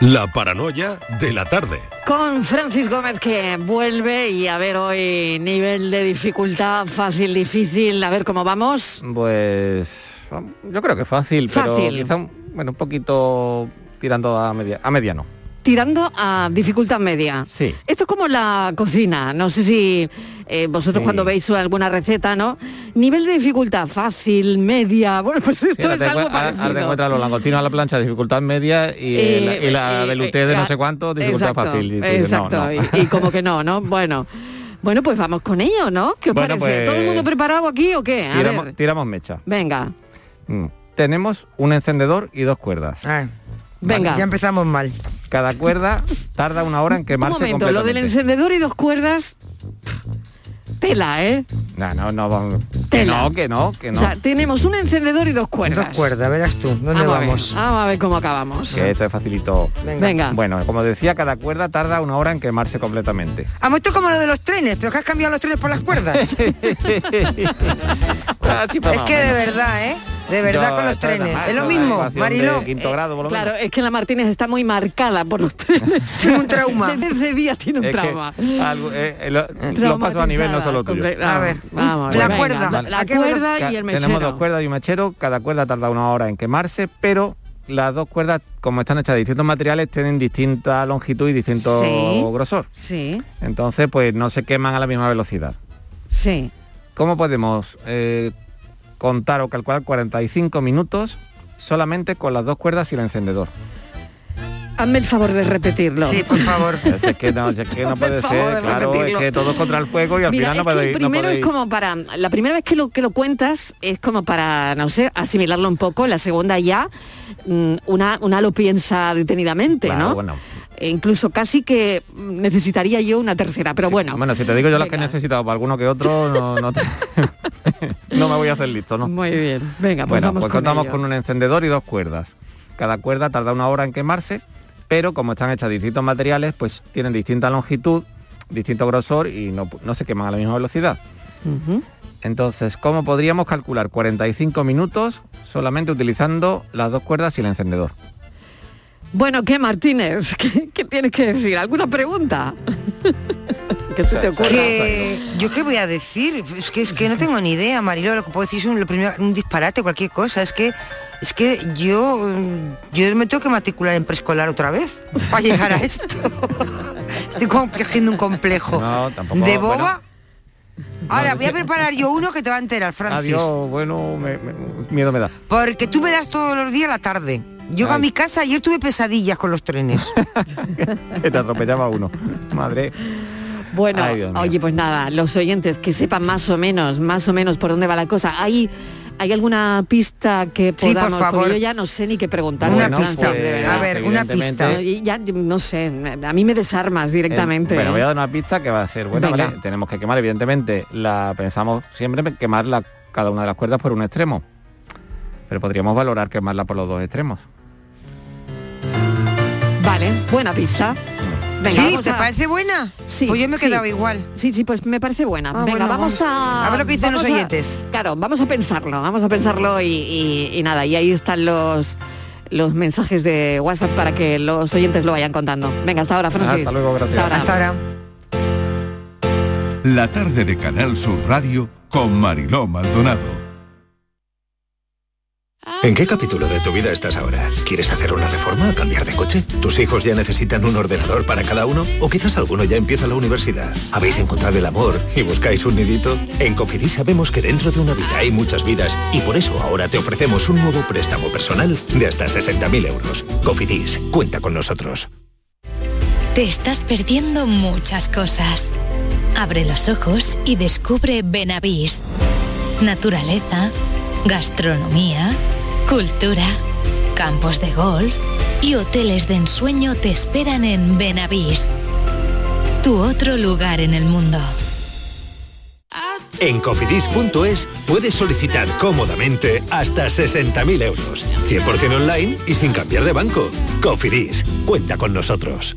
La paranoia de la tarde. Con Francis Gómez que vuelve y a ver hoy nivel de dificultad, fácil, difícil, a ver cómo vamos. Pues yo creo que fácil, pero Fácil. quizá un- bueno, un poquito tirando a, media, a mediano. Tirando a dificultad media. Sí. Esto es como la cocina, no sé si eh, vosotros Sí. cuando veis alguna receta, ¿no? Nivel de dificultad, fácil, media, bueno, pues esto ahora es algo ahora- ahora te parecido. encuentras los langostinos a la plancha, dificultad media, y, Eh, la, y la eh, velouté de eh, no sé cuánto, dificultad exacto, fácil. Y no, Exacto, no. Y, y como que no, ¿no? Bueno. Bueno, pues vamos con ello, ¿no? ¿Qué os Bueno, parece? pues- ¿Todo el mundo preparado aquí o qué? A tiramos, ver, tiramos mecha. venga, Mm. Tenemos un encendedor y dos cuerdas. Ah, venga. ya empezamos mal. Cada cuerda tarda una hora en Un quemarse momento, lo del encendedor y dos cuerdas, tela, ¿eh? No, no, no, vamos. Que Tela. no, que no, que no. O sea, tenemos un encendedor y dos cuerdas. Dos cuerdas, verás tú. ¿Dónde vamos, A ver, vamos? vamos a ver cómo acabamos. que esto es facilito. Venga. Bueno, como decía, cada cuerda tarda una hora en quemarse completamente. Vamos, esto es como lo de los trenes, pero que has cambiado los trenes por las cuerdas. Ah, pues es que de verdad, ¿eh? De verdad Yo, con los es trenes. Es lo mismo, Mariló. quinto grado, por lo Claro, menos. es que la Martínez está muy marcada por los trenes. Tiene un trauma. Desde ese día tiene un Es que trauma. algo, eh, eh, lo- pasos a nivel no solo tuyo. Comple- A ver, vamos, la venga, cuerda. La, ¿A la cuerda y el mechero. Tenemos dos cuerdas y un mechero, cada cuerda tarda una hora en quemarse, pero las dos cuerdas, como están hechas de distintos materiales, tienen distinta longitud y distinto Sí. grosor. Sí, Entonces, pues no se queman a la misma velocidad. sí. ¿Cómo podemos eh, contar o calcular 45 minutos solamente con las dos cuerdas y el encendedor? Hazme el favor de repetirlo. Sí, por favor. Es que no, es que no puede ser, claro, es que todo contra el fuego y al Mira, final no podéis... no primero es como para, la primera vez que lo, que lo cuentas es como para, no sé, asimilarlo un poco, la segunda ya, mm, una, una lo piensa detenidamente, Claro, ¿no? bueno. E incluso casi que necesitaría yo una tercera, pero bueno. Bueno, si te digo yo las que he Venga. necesitado para alguno que otro, no, no, te- no me voy a hacer listo, ¿no? Muy bien, venga, pues bueno, vamos pues con contamos ello. con un encendedor y dos cuerdas. Cada cuerda tarda una hora en quemarse, pero como están hechas de distintos materiales, pues tienen distinta longitud, distinto grosor y no, no se queman a la misma velocidad. Entonces, ¿cómo podríamos calcular 45 minutos solamente utilizando las dos cuerdas y el encendedor? Bueno, ¿qué Martínez? ¿Qué, qué tienes que decir? ¿Alguna pregunta? ¿Qué se te ocurre? Que, ¿Yo qué voy a decir? Es que, es que no tengo ni idea, Mariló. Lo que puedo decir es un, lo primero, un disparate, cualquier cosa. Es que es que yo, yo me tengo que matricular en preescolar otra vez para llegar a esto. Estoy como cogiendo un complejo. No, tampoco, ¿De bueno. boba? Ahora, voy a preparar yo uno que te va a enterar, Francis. Adiós, bueno, me- me- miedo me da. Porque tú me das todos los días la tarde. Yo a mi casa ayer tuve pesadillas con los trenes. que te atropellaba uno. Madre. Bueno, Ay, oye, pues nada, los oyentes que sepan más o menos, más o menos por dónde va la cosa. ¿Hay, hay alguna pista que Sí, por podamos? favor. Porque yo ya no sé ni qué preguntar. Una pista. de verdad. A ver, una pista. Ya, no sé, a mí me desarmas directamente. Eh, bueno, ¿eh? voy a dar una pista que va a ser buena, Venga. ¿vale? Tenemos que quemar, evidentemente, la pensamos siempre en quemar la- cada una de las cuerdas por un extremo. Pero podríamos valorar quemarla por los dos extremos. Vale, buena pista. Venga, ¿Sí? ¿Te a- parece buena? Sí, Pues yo me he sí. quedado igual. Sí, sí, pues me parece buena. Ah, Venga, bueno, vamos, vamos. a... A ver lo que dicen los a- oyentes. Claro, vamos a pensarlo, vamos a pensarlo y, y- y nada, y ahí están los los mensajes de WhatsApp para que los oyentes lo vayan contando. Venga, hasta ahora, Francis. Hasta luego, gracias. Hasta ahora. Hasta ahora. La tarde de Canal Sur Radio con Mariló Maldonado. ¿En qué capítulo de tu vida estás ahora? ¿Quieres hacer una reforma o cambiar de coche? ¿Tus hijos ya necesitan un ordenador para cada uno? ¿O quizás alguno ya empieza la universidad? ¿Habéis encontrado el amor y buscáis un nidito? En Cofidis sabemos que dentro de una vida hay muchas vidas y por eso ahora te ofrecemos un nuevo préstamo personal de hasta 60.000 euros. Cofidis, cuenta con nosotros. Te estás perdiendo muchas cosas. Abre los ojos y descubre Benavís. Naturaleza, gastronomía, cultura, campos de golf y hoteles de ensueño te esperan en Benavís. Tu otro lugar en el mundo. En cofidis.es puedes solicitar cómodamente hasta 60.000 euros. 100% online y sin cambiar de banco. Cofidis, cuenta con nosotros.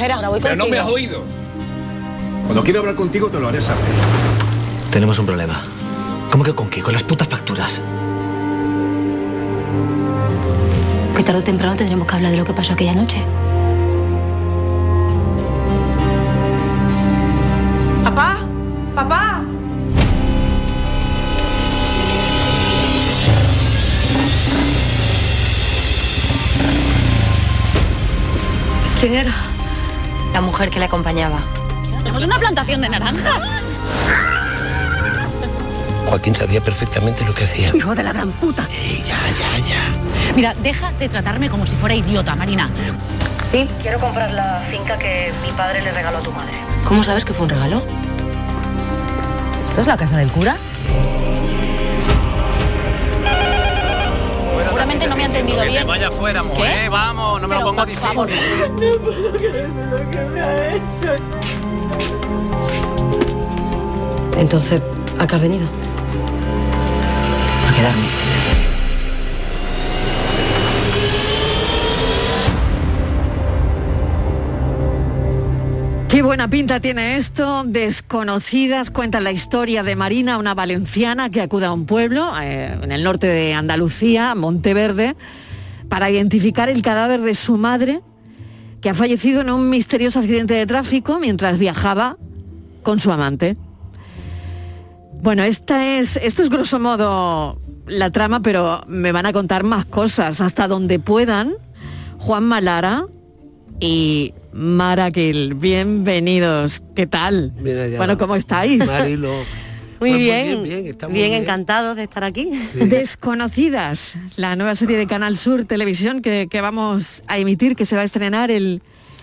Espera, ahora voy Pero no me has oído. Cuando quiero hablar contigo te lo haré saber. Tenemos un problema. ¿Cómo que con qué? Con las putas facturas. Que tarde o temprano tendremos que hablar de lo que pasó aquella noche. Papá, papá. ¿Quién era? La mujer que le acompañaba. Tenemos una plantación de naranjas. Joaquín sabía perfectamente lo que hacía. Hijo de la gran puta. ya, ya, ya. Mira, deja de tratarme como si fuera idiota, Marina. Sí. Quiero comprar la finca que mi padre le regaló a tu madre. ¿Cómo sabes que fue un regalo? ¿Esto es la casa del cura? Seguramente no me ha entendido bien. vaya fuera, ¿Qué? Vamos, no me Pero, lo pongas por difícil. favor. Entonces, ¿a qué has venido? A quedarme. Qué buena pinta tiene esto. Desconocidas cuentan la historia de Marina, una valenciana que acude a un pueblo eh, en el norte de Andalucía, Monteverde, para identificar el cadáver de su madre, que ha fallecido en un misterioso accidente de tráfico mientras viajaba con su amante. Bueno, esta es, esto es grosso modo la trama, pero me van a contar más cosas hasta donde puedan. Juan Malara y Mara Gil, bienvenidos. ¿Qué tal? Bueno, ¿cómo estáis? Marilo. Muy Pues bien, bien, está muy bien, bien. encantados de estar aquí. Desconocidas, la nueva serie de Canal Sur Televisión que, que vamos a emitir, que se va a estrenar el,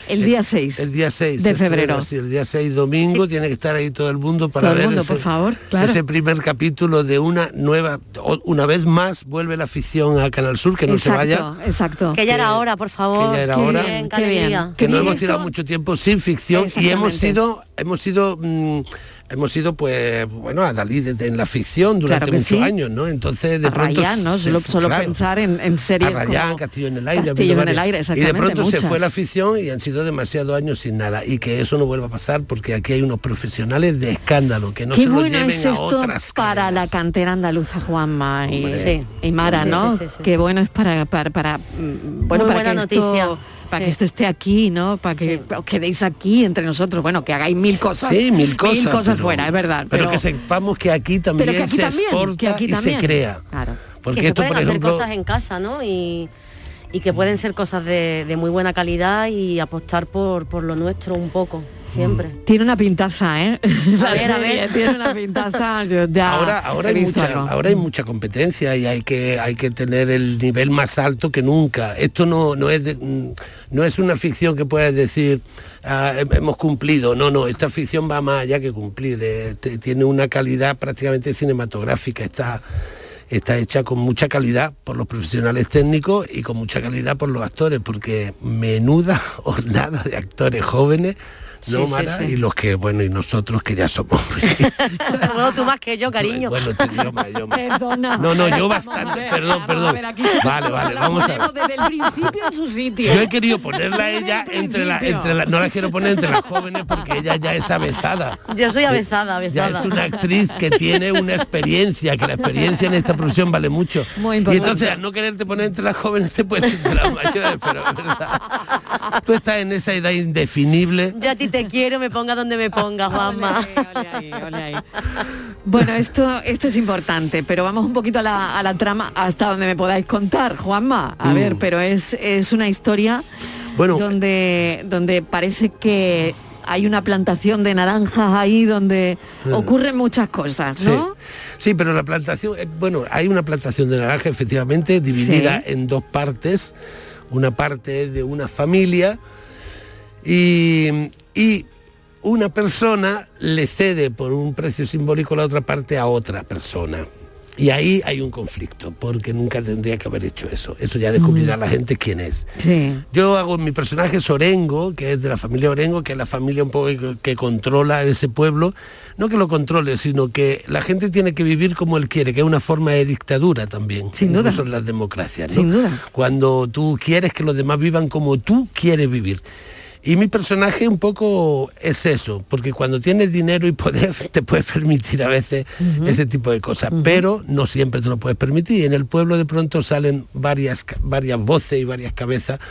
el día 6. El día 6 de febrero. sí, el día 6 domingo tiene que estar ahí todo el mundo para Todo el ver mundo, ese, por favor, claro. ese primer capítulo de una nueva una vez más vuelve la ficción a Canal Sur que no se vaya exacto. Que ya era hora, por favor. que ya era Qué hora. bien, qué bien. que no hemos esto- tirado mucho tiempo sin ficción y hemos sido hemos sido mm, hemos sido pues bueno adalides en la ficción durante Claro muchos sí. años no entonces de A pronto Rayán, ¿no? Solo, fue, solo claro. pensar en, en series a Rayán, como Castillo en el aire, Castillo en el aire, y de pronto se fue la ficción y han sido demasiados años sin nada y que eso no vuelva a pasar porque aquí hay unos profesionales de escándalo que no Qué se lo bueno lleven es a esto otras para la cantera andaluza, Juanma y, Mara, ¿no? sí, sí, sí, Qué bueno es para, para, para, mm, bueno, Muy para que esto, noticia. Para Sí. que esto esté aquí, ¿no? Para que os quedéis aquí entre nosotros, bueno, que hagáis mil cosas, Sí, mil cosas. pero- fuera, es verdad. Pero, que sepamos que aquí también pero que aquí se también, exporta que aquí y se crea. Claro. Porque que se esto, pueden por hacer ejemplo, cosas en casa, ¿no? Y, y que pueden ser cosas de, de muy buena calidad y apostar por, por lo nuestro un poco, siempre. Tiene una pintaza, ¿eh? La A ver, a serie ver. Tiene una pintaza. yo ya ahora, ahora, he hay visto mucha, algo. ahora hay mucha competencia y hay que, hay que tener el nivel más alto que nunca. Esto no, no, es, de- mm, no es una ficción que puedas decir "Ah, hem- hemos cumplido. No, no, esta ficción va más allá que cumplir. eh, tiene una calidad prácticamente cinematográfica. Está, está hecha con mucha calidad por los profesionales técnicos y con mucha calidad por los actores, porque menuda hornada de actores jóvenes ¿no, Sí, sí, Mara? sí. Y los que, bueno, y nosotros que ya somos. bueno, tú más que yo, cariño. Bueno, tú- yo más, yo más. Perdona. No, no, yo bastante, perdón, perdón. Vale, vale, vamos a ver. Desde el principio en su sitio. Yo he querido ponerla a ella entre la, principio. entre la, no la quiero poner entre las jóvenes porque ella ya es avezada. Yo soy avezada, Ya avezada. es una actriz que tiene una experiencia, que la experiencia en esta profesión vale mucho. Muy y importante. entonces al no quererte poner entre las jóvenes te puedes entre las mayores, pero es verdad. Tú estás en esa edad indefinible. Yo a ti te quiero, me ponga donde me ponga, Juanma. Bueno, esto, esto es importante, pero vamos un poquito a la, a la trama hasta donde me podáis contar, Juanma. A Mm. ver, pero es, es una historia Bueno. donde, donde parece que hay una plantación de naranjas ahí donde Mm. ocurren muchas cosas, Sí. ¿no? Sí, pero la plantación, eh, bueno, hay una plantación de naranja efectivamente dividida Sí. en dos partes. Una parte es de una familia y, y una persona le cede por un precio simbólico la otra parte a otra persona. Y ahí hay un conflicto, porque nunca tendría que haber hecho eso. Eso ya descubrirá la gente quién es. Sí. Yo hago mi personaje es Orengo, que es de la familia Orengo, que es la familia un poco que, que controla ese pueblo. No que lo controle, sino que la gente tiene que vivir como él quiere, que es una forma de dictadura también. Sin duda. incluso en las democracias. ¿no? Sin duda. Cuando tú quieres que los demás vivan como tú quieres vivir. Y mi personaje un poco es eso, porque cuando tienes dinero y poder te puedes permitir a veces ese tipo de cosas, pero no siempre te lo puedes permitir. Y en el pueblo de pronto salen varias, varias voces y varias cabezas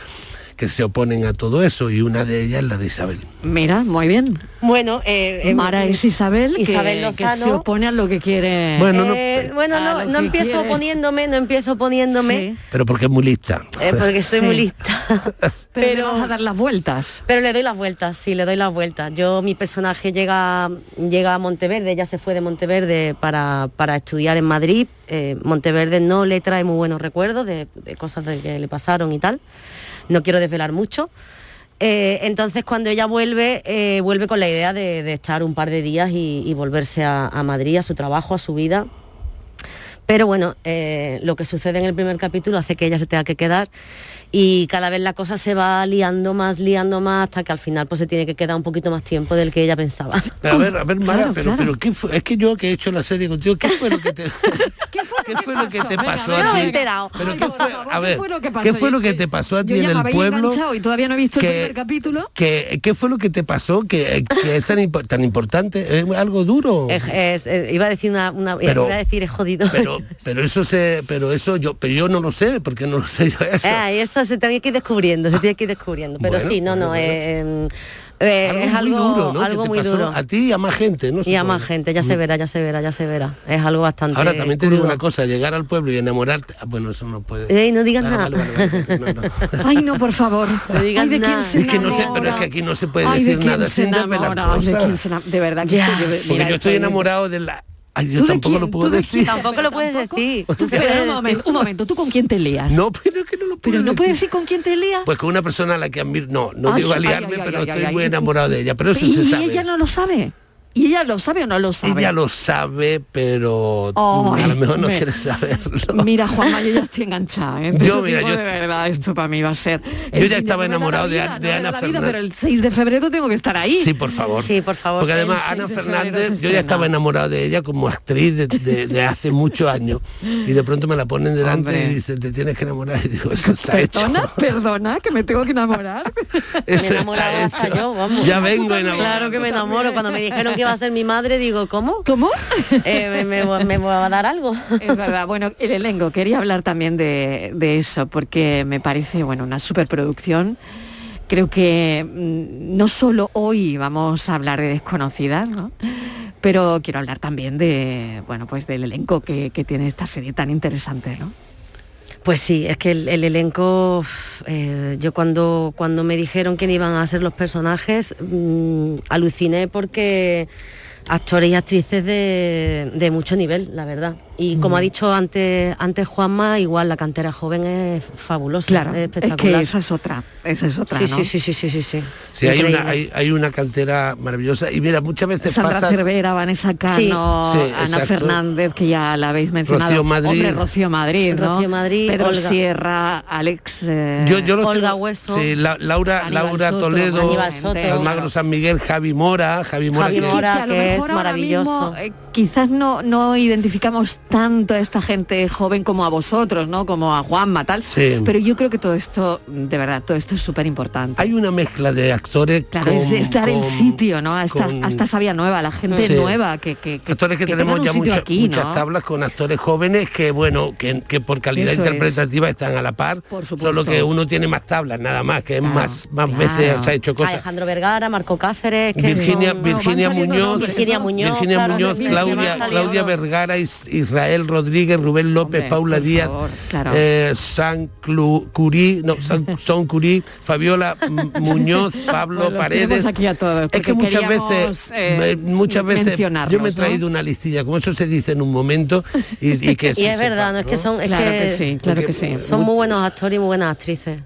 que se oponen a todo eso y una de ellas es la de Isabel. Mira, muy bien. Bueno, eh, eh, Mara es Isabel, que- Isabel que, Lozano. se opone a lo que quiere. Bueno, no- Eh, bueno, no, no que empiezo quiere. poniéndome, no empiezo poniéndome, Pero porque es muy lista. eh, porque estoy Sí. muy lista. Pero, le vas a dar las vueltas. Pero le doy las vueltas, sí, le doy las vueltas. Yo, mi personaje llega, llega a Monteverde, ella se fue de Monteverde para, para estudiar en Madrid. Eh, Monteverde no le trae muy buenos recuerdos de, de cosas de que le pasaron y tal. No quiero desvelar mucho. Eh, entonces cuando ella vuelve, eh, vuelve con la idea de, estar un par de días y, volverse a, a Madrid, a su trabajo, a su vida. Pero bueno, eh, lo que sucede en el primer capítulo hace que ella se tenga que quedar y cada vez la cosa se va liando más, liando más, hasta que al final pues se tiene que quedar un poquito más tiempo del que ella pensaba. Pero a ver, a ver, Mara, Claro, pero, claro. pero ¿qué fue? es que yo que he hecho la serie contigo, ¿qué fue lo que te, ¿Qué fue lo que te Venga, pasó venga, a ti? enterado. Pero Ay, ¿qué fue, favor, a ¿qué ver, fue lo que pasó? ¿qué fue lo que te pasó a ti en el pueblo? y todavía no he visto el que- primer capítulo. ¿Qué, qué fue lo que te pasó que, que es tan, impo- tan importante? ¿Es algo duro? Es- es- eh, iba a decir una, una- Pero- iba a decir es jodido. Pero, pero eso se, pero eso yo, pero yo no lo sé, porque no lo sé yo eso. Ah, y se tiene que ir descubriendo, se tiene que ir descubriendo. Pero Bueno, sí, no, no, eh, eh, es muy algo, duro, ¿no? algo que te muy duro. A ti y a más gente, ¿no? Y a más gente, ya se verá, ya se verá, ya se verá. Es algo bastante. Ahora también te digo una cosa, llegar al pueblo y enamorarte, ah, bueno, eso no puede. Ey, no digas nada. vale, vale, vale, porque no, no. Ay, no, por favor. No digas Ay, ¿de quién nada. se Es que no sé, pero es que aquí no se puede Ay, ¿de decir quién nada se sin? Ay, ¿de quién verdad que Ya. estoy... Porque yo estoy estoy- enamorado de la. Ay, yo ¿Tú de tampoco quién? lo puedo ¿Tú de decir. Tampoco lo puedes decir. Tú, pero un decir. momento, un momento, ¿tú con quién te lías? No, pero es que no lo puedo pero no decir. puedes decir con quién te lías. Pues con una persona a la que admiro. No, no Ay, digo a ay, liarme, ay, pero ay, estoy ay, muy ay. enamorado de ella. Pero eso y se sabe. ella no lo sabe. ¿Y ella lo sabe o no lo sabe? Ella lo sabe, pero a lo mejor no me- quiere saberlo. Mira, Juanma, yo ya estoy enganchada. ¿eh? Yo, mira, yo- de verdad, esto para mí va a ser... Yo ya estaba enamorado la de- vida, de no me da Ana vida, Fernández. pero el 6 de febrero tengo que estar ahí. Sí, por favor. Sí, por favor. Porque además Ana 6 de febrero Fernández, yo ya estaba enamorado de ella como actriz de, de- de hace muchos años y de pronto me la ponen delante Hombre. y dicen, te tienes que enamorar y digo, eso está hecho. Perdona, perdona, que me tengo que enamorar. Me enamoraba está hasta yo, vamos. Ya vengo enamorado. Claro que me enamoro. Cuando me dijeron que iba a ser mi madre, digo, ¿cómo? ¿Cómo? Eh, me, me- me va a dar algo. Es verdad, bueno, el elenco, quería hablar también de, de eso, porque me parece, bueno, una superproducción. Creo que mm, no solo hoy vamos a hablar de desconocidas, ¿no? pero quiero hablar también de, bueno, pues del elenco que, que tiene esta serie tan interesante, ¿no? Pues sí, es que el, el elenco, eh, yo cuando, cuando me dijeron quién iban a ser los personajes, mm, aluciné porque actores y actrices de, de mucho nivel, la verdad. Y como Mm. ha dicho antes, antes Juanma, igual la cantera joven es fabulosa, Claro, es es que espectacular. esa es otra, esa es otra, sí, ¿no? sí, sí, sí, sí, sí, sí. Sí, hay una, hay, hay una cantera maravillosa y mira, muchas veces Sandra pasa... Cervera, Vanessa Cano, Sí, Ana exacto. Fernández, que ya la habéis mencionado. Rocío Madrid. Hombre, Rocío Madrid, ¿no? Rocío Madrid, Pedro Olga. Sierra, Alex... eh, Yo, yo Olga tengo- Hueso. sí, La- Laura, Aníbal Laura Soto, Toledo, Soto. Almagro San Miguel, Javi Mora, Javi Mora, Javi que- Mora. a lo que es ahora maravilloso. mismo, eh, quizás no, no identificamos tanto a esta gente joven como a vosotros, ¿no? Como a Juanma, tal. Sí. Pero yo creo que todo esto, de verdad, todo esto es súper importante. Hay una mezcla de actores Claro, es, con- es dar el sitio, ¿no? A esta, con- a esta sabia nueva, la gente Sí. nueva que, que, que- actores que, que tenemos ya aquí, muchas ¿no? tablas con actores jóvenes que bueno que, que por calidad Eso es. interpretativa están a la par Por supuesto. solo que uno tiene más tablas nada más que es Claro, más más claro. veces se ha hecho cosas Alejandro Vergara, Marco Cáceres, que Virginia, son- Virginia Muñoz, Virginia Muñoz, Virginia Muñoz, Claudia, Claudia Vergara, Is- Israel Rodríguez, Rubén López, Hombre, Paula Díaz, favor, claro. eh, San Clu- Curí, no, San, Son Curí, Fabiola Muñoz, Pablo Pues Paredes. aquí a todos, es que muchas veces, eh, muchas veces, yo me he ¿no? traído una listilla, como eso se dice en un momento y, y que Y se es verdad, sepa, no es que son, es Claro que, que sí, claro que sí. son muy buenos actores y muy buenas actrices.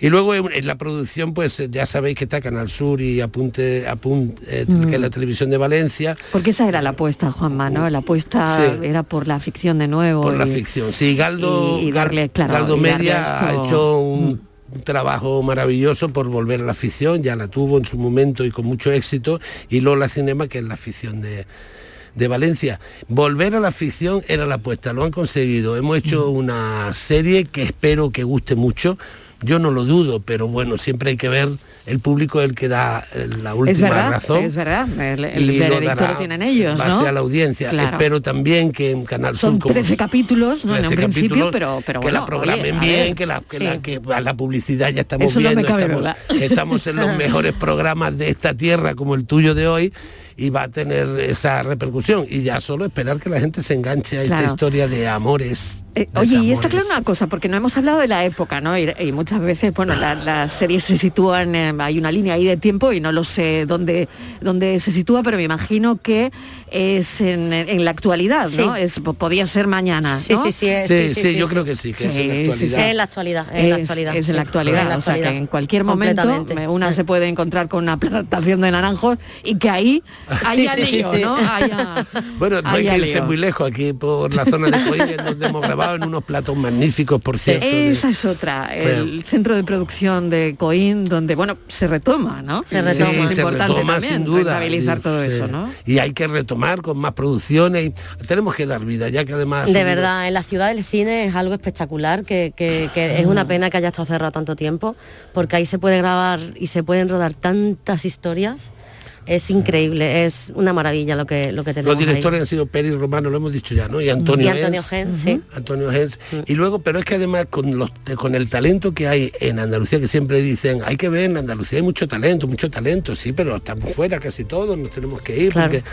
Y luego en, la producción, pues eh, ya sabéis que está Canal Sur y Apunte, Apunte eh, Mm. que es la televisión de Valencia, Porque esa era la apuesta, Juanma, ¿no? La apuesta Sí. era por la ficción de nuevo. por la ficción. Sí, Galdo, y- y darle, claro, Galdo Media esto- Mm. ha hecho un, un trabajo maravilloso por volver a la ficción, ya la tuvo en su momento y con mucho éxito, y Lola Cinema, que es la ficción de, de Valencia. Volver a la ficción era la apuesta, lo han conseguido. Hemos hecho Mm. una serie que espero que guste mucho. Yo no lo dudo, pero bueno, siempre hay que ver, el público el que da eh, la última Es verdad, razón. es verdad. El, el y lo veredicto dará lo tienen ellos, base ¿no? a la audiencia. Claro. Espero también que en Canal Son Sur como 13 capítulos, ¿no? En un 13 principio, pero, pero que bueno, la programen oye, bien, ver, que la, que, sí. la, que a la publicidad ya estamos Eso no me viendo, cabe estamos, estamos en los mejores programas de esta tierra como el tuyo de hoy y va a tener esa repercusión y ya solo esperar que la gente se enganche a esta historia de amores. Eh, oye, y está claro una cosa, porque no hemos hablado de la época, ¿no? Y, y muchas veces, bueno, la- las series se sitúan, eh, hay una línea ahí de tiempo y no lo sé dónde, dónde se sitúa, pero me imagino que es en, en la actualidad, ¿no? Sí. Es, po- podía ser mañana, Sí, ¿no? sí, sí, es- Sí, sí, yo creo que sí, que es en la Sí, sí, actualidad. sí. Es en la actualidad, es en la actualidad. es en la sí. actualidad, Es en la o sea que en cualquier momento una se puede encontrar con una plantación de naranjos y que ahí haya Sí, sí. ¿no? Haya, Bueno, no hay que irse muy lejos aquí por la zona de Coín, donde hemos grabado en unos platos magníficos, por cierto. de- Esa es otra, el centro de producción de Coín, donde, bueno, se retoma, ¿no? Se retoma. Es se importante retoma, también, sin duda. rentabilizar Y- todo sí. eso, ¿no? Y hay que retomar con más producciones. tenemos que dar vida, ya que además... De verdad, en la ciudad del cine es algo espectacular, que, que- que es una pena que haya estado cerrado tanto tiempo, porque ahí se puede grabar y se pueden rodar tantas historias. Es increíble, es una maravilla lo que, lo que tenemos Los directores ahí. han sido Peri Romano, lo hemos dicho ya, ¿no? Y Antonio, Y Antonio Hens. Gens, sí. Antonio Hens. Y luego, pero es que además con, los, con el talento que hay en Andalucía, que siempre dicen, hay que ver, en Andalucía hay mucho talento, mucho talento, sí, pero estamos fuera casi todos, nos tenemos que ir, Claro. porque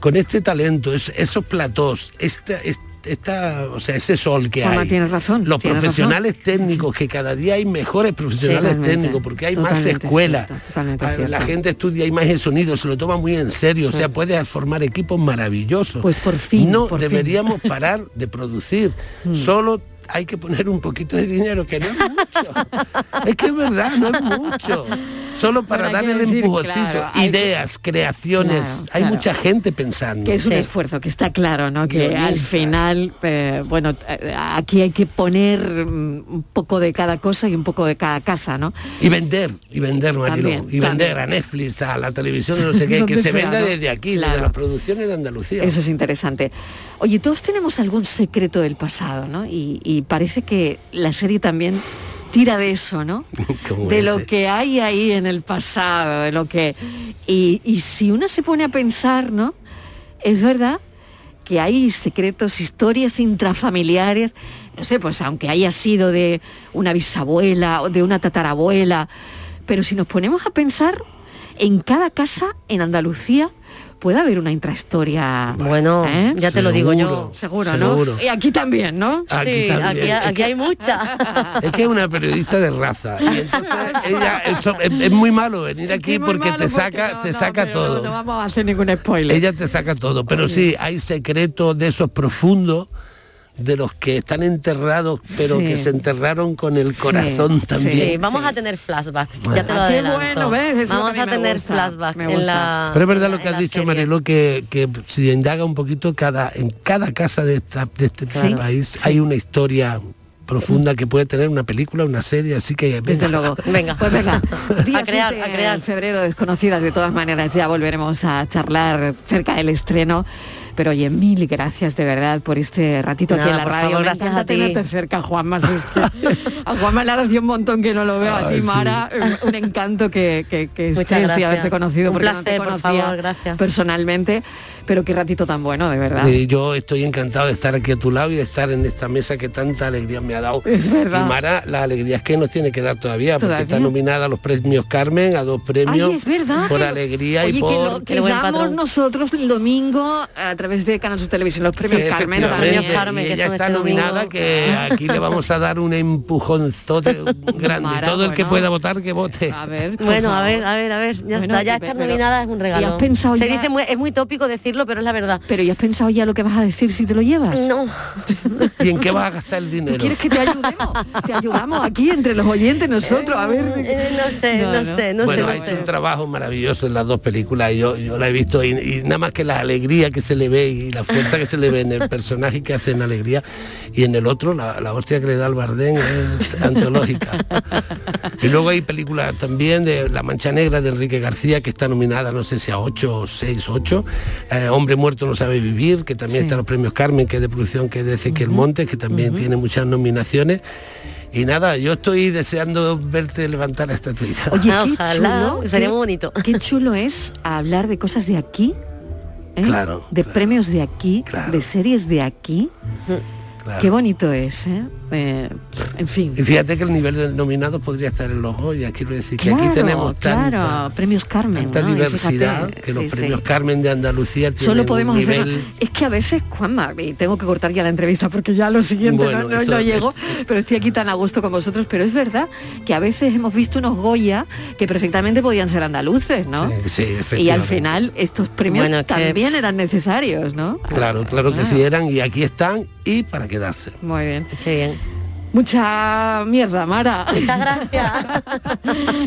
con este talento, es- esos platós, esta, es- esta, o sea, ese sol que hay, tienes razón, los tienes profesionales técnicos, que cada día hay mejores profesionales técnicos, porque hay más escuelas, la gente estudia imagen y sonido, se lo toma muy en serio, o sea, puede formar equipos maravillosos. Pues por fin, No por fin. deberíamos parar de producir. Solo hay que poner un poquito de dinero, que no es mucho. es que es verdad, no es mucho. Solo para darle el decir, empujoncito. claro, que- Ideas, creaciones. Claro, hay claro. mucha gente pensando. Que es un Sí. esfuerzo, que está claro, ¿no? Que Guionistas. al final, eh, bueno, eh, aquí hay que poner mm, un poco de cada cosa y un poco de cada casa, ¿no? Y vender, y vender, También, y vender también. a Netflix, a la televisión, no sé qué, que se sea, venda ¿no? desde aquí, Claro. desde las producciones de Andalucía. Eso es interesante. Oye, todos tenemos algún secreto del pasado, ¿no? Y, y parece que la serie también tira de eso, ¿no? De lo que hay ahí en el pasado, de lo que... Y, y si uno se pone a pensar, ¿no? Es verdad que hay secretos, historias intrafamiliares, no sé, pues aunque haya sido de una bisabuela o de una tatarabuela, pero si nos ponemos a pensar en cada casa en Andalucía, puede haber una intrahistoria. Bueno, ¿eh? ya te lo digo yo. Seguro, seguro. ¿no? Y aquí también, ¿no? Aquí sí, también. aquí, aquí hay mucha. Es que es una periodista de raza. Y entonces ella, eso- es, es muy malo venir aquí porque te porque saca, no, te no, saca todo. No, no vamos a hacer ningún spoiler. Ella te saca todo, pero sí, hay secretos de esos profundos de los que están enterrados, pero Sí. que se enterraron con el corazón también. Sí, vamos a tener flashback. Bueno. Ya te lo Ah, qué bueno, ¿ves? Eso Vamos a tener gusta, flashback en la. Pero es verdad lo que has dicho. Mariló, que, que si indaga un poquito, cada, en cada casa de, esta- de este país hay una historia profunda que puede tener una película, una serie, así que Desde luego. Venga. Pues venga, día A crear, 7 a crear. en febrero, desconocidas, de todas maneras, ya volveremos a charlar cerca del estreno. Pero oye, mil gracias de verdad por este ratito aquí Nada, en la por radio. favor, Me gracias encanta a ti. tenerte cerca, Juanma. a Juanma le hace un montón que no lo veo. a Ay, ti, sí. Mara, un, un encanto que, que, que estés y haberte conocido Un porque no te por conocía favor, gracias. personalmente. Pero qué ratito tan bueno, de verdad. Eh, yo estoy encantado de estar aquí a tu lado y de estar en esta mesa que tanta alegría me ha dado. Es verdad. Y Mara, la alegría es que nos tiene que dar todavía, porque ¿Todavía? está nominada a los premios Carmen, a dos premios Ay, es verdad. por que- alegría Oye, y por... que, lo, que damos nosotros el domingo a través de Canal Sur Televisión, los premios Sí, Carmen también. y ella está nominada que aquí le vamos a dar un empujonzote grande. Mara, Todo el que bueno. pueda votar, que vote. A ver, Bueno, a ver, a ver, a ver, ya Bueno, está, ya pero- estar nominada es un regalo. ¿y has pensado Se ya- dice muy, es muy tópico decirlo, pero es la verdad. Pero ¿ya has pensado ya lo que vas a decir si te lo llevas? No. ¿Y en qué vas a gastar el dinero? ¿Tú quieres que te ayudemos? Te ayudamos aquí entre los oyentes nosotros, a ver. Eh, no sé, no, sé, no bueno, sé. ha no hecho sé. un trabajo maravilloso en las dos películas. Yo, yo la he visto y, y nada más que la alegría que se le ve y la fuerza que se le ve en el personaje que hace en alegría y en el otro la, la hostia que le da al Bardén es antológica. y luego hay películas también de La Mancha Negra de Enrique García que está nominada no sé si a 8 o 6, 8. Eh, Hombre muerto no sabe vivir, que también Sí. está en los premios Carmen, que es de producción que es de Ezequiel Montes, que también tiene muchas nominaciones. Y nada, yo estoy deseando verte levantar la estatuilla. Oye, qué Ojalá, chulo. sería qué- muy bonito. Qué chulo es hablar de cosas de aquí. ¿eh? Claro, De premios de aquí, de series de aquí. Claro. Qué bonito es, ¿eh? Eh, en fin. Y fíjate que el nivel de nominados podría estar en los Goya, quiero decir que Claro, aquí tenemos tanta, claro, premios Carmen. tanta diversidad fíjate, que los sí, sí. premios Carmen de Andalucía tienen Solo podemos un hacer nivel... es que a veces Juanma y tengo que cortar ya la entrevista porque ya lo siguiente Bueno, no, no- eso- no llego pero estoy aquí tan a gusto con vosotros pero es verdad que a veces hemos visto unos Goya que perfectamente podían ser andaluces no Sí, sí, y al final estos premios Bueno, que- también eran necesarios no Claro, claro que sí eran y aquí están y para quedarse. muy bien Qué bien. Mucha mierda Mara Muchas gracias.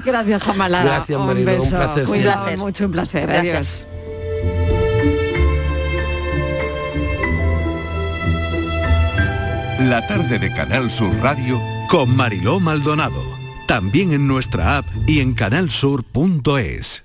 gracias Juanma Lara Gracias, un Mariló, un beso placer Cuidado mucho un placer Gracias. adiós La tarde de Canal Sur Radio Con Mariló Maldonado. También en nuestra app y en canalsur.es.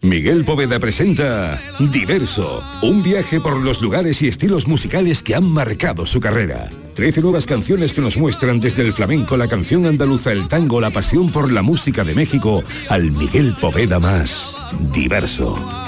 Miguel Poveda presenta Diverso, un viaje por los lugares y estilos musicales que han marcado su carrera. Trece nuevas canciones que nos muestran desde el flamenco, la canción andaluza, el tango, la pasión por la música de México, al Miguel Poveda más. Diverso.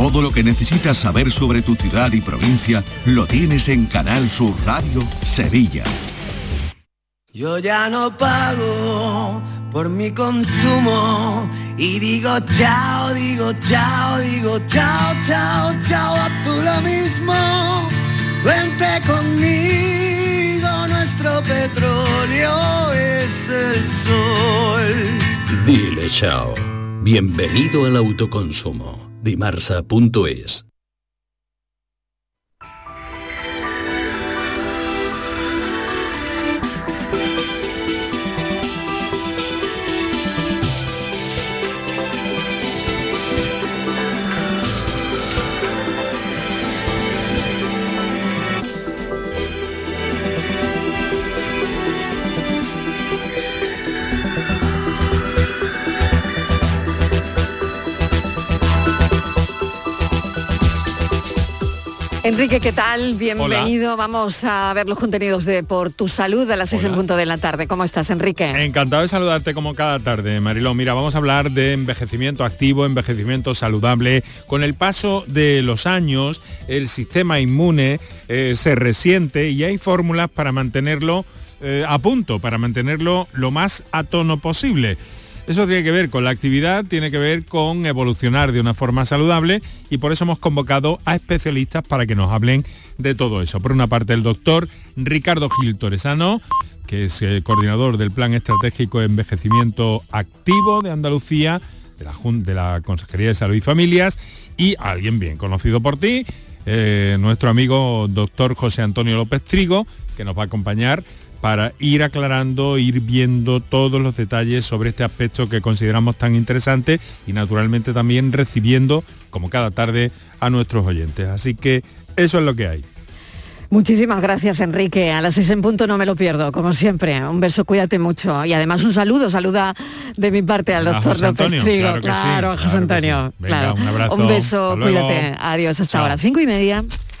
Todo lo que necesitas saber sobre tu ciudad y provincia lo tienes en Canal Sur Radio Sevilla. Yo ya no pago por mi consumo y digo chao, digo chao, digo chao, chao, chao, a tú lo mismo. Vente conmigo, nuestro petróleo es el sol. Dile chao. Bienvenido al autoconsumo. dimarsa.es. Enrique, ¿qué tal? Bienvenido. Vamos a ver los contenidos de Por tu Salud a las 6 en punto de la tarde. ¿Cómo estás, Enrique? Encantado de saludarte como cada tarde, Mariló. Mira, vamos a hablar de envejecimiento activo, envejecimiento saludable. Con el paso de los años, el sistema inmune eh, se resiente y hay fórmulas para mantenerlo eh, a punto, para mantenerlo lo más a tono posible. Eso tiene que ver con la actividad, tiene que ver con evolucionar de una forma saludable y por eso hemos convocado a especialistas para que nos hablen de todo eso. Por una parte el doctor Ricardo Gil Torresano, que es el coordinador del Plan Estratégico de Envejecimiento Activo de Andalucía, de la, de Consejería de Salud y Familias, y alguien bien conocido por ti, eh, nuestro amigo doctor José Antonio López Trigo, que nos va a acompañar para ir aclarando, ir viendo todos los detalles sobre este aspecto que consideramos tan interesante y naturalmente también recibiendo, como cada tarde, a nuestros oyentes. Así que eso es lo que hay. Muchísimas gracias, Enrique. A las seis en punto no me lo pierdo, como siempre. Un beso, cuídate mucho. Y además un saludo, saluda de mi parte al doctor López Trigo. Claro, José Antonio. un abrazo. Un beso, cuídate. Adiós, hasta ahora. Cinco y media.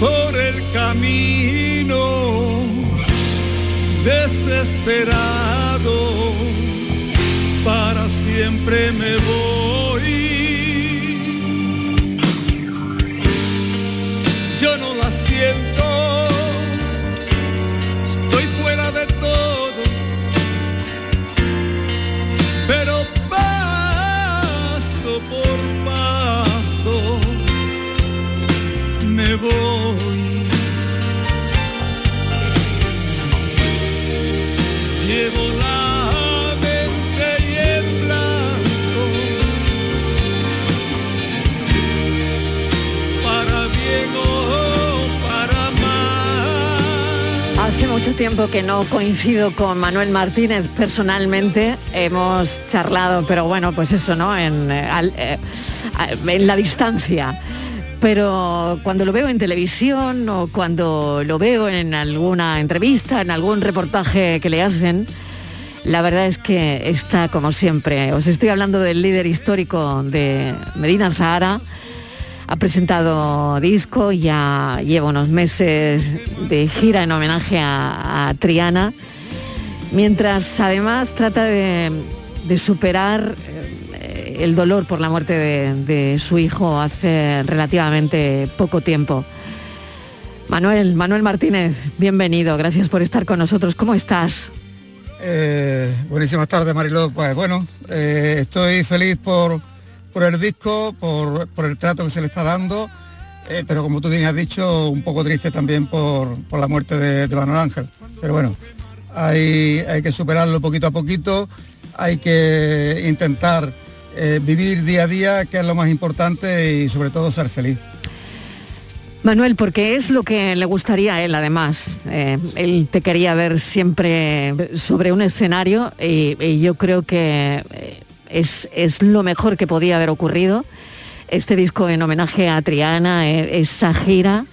por el camino desesperado. Para siempre me voy. Yo no la siento. Estoy fuera de todo. Pero paso por paso me voy. Mucho tiempo que no coincido con Manuel Martínez personalmente, hemos charlado, pero bueno, pues eso, ¿no? En, eh, eh, en la distancia. Pero cuando lo veo en televisión o cuando lo veo en alguna entrevista, en algún reportaje que le hacen, la verdad es que está como siempre. Os estoy hablando del líder histórico de Medina Zahara. Ha presentado disco, ya lleva unos meses de gira en homenaje a, Triana, mientras además trata de, superar eh, el dolor por la muerte de, de su hijo hace relativamente poco tiempo. Manuel, Manuel Martínez, bienvenido, gracias por estar con nosotros. ¿Cómo estás? Eh, buenísimas tardes, Mariló. Pues bueno, eh, estoy feliz por, por el disco, por, por el trato que se le está dando, eh, pero como tú bien has dicho, un poco triste también por, por la muerte de, Manuel Ángel. Pero bueno, hay, hay que superarlo poquito a poquito, hay que intentar eh, vivir día a día, que es lo más importante, y sobre todo ser feliz. Manuel, porque es lo que le gustaría a él además. Eh, él te quería ver siempre sobre un escenario y, yo creo que es, es lo mejor que podía haber ocurrido. Este disco en homenaje a Triana, eh, esa gira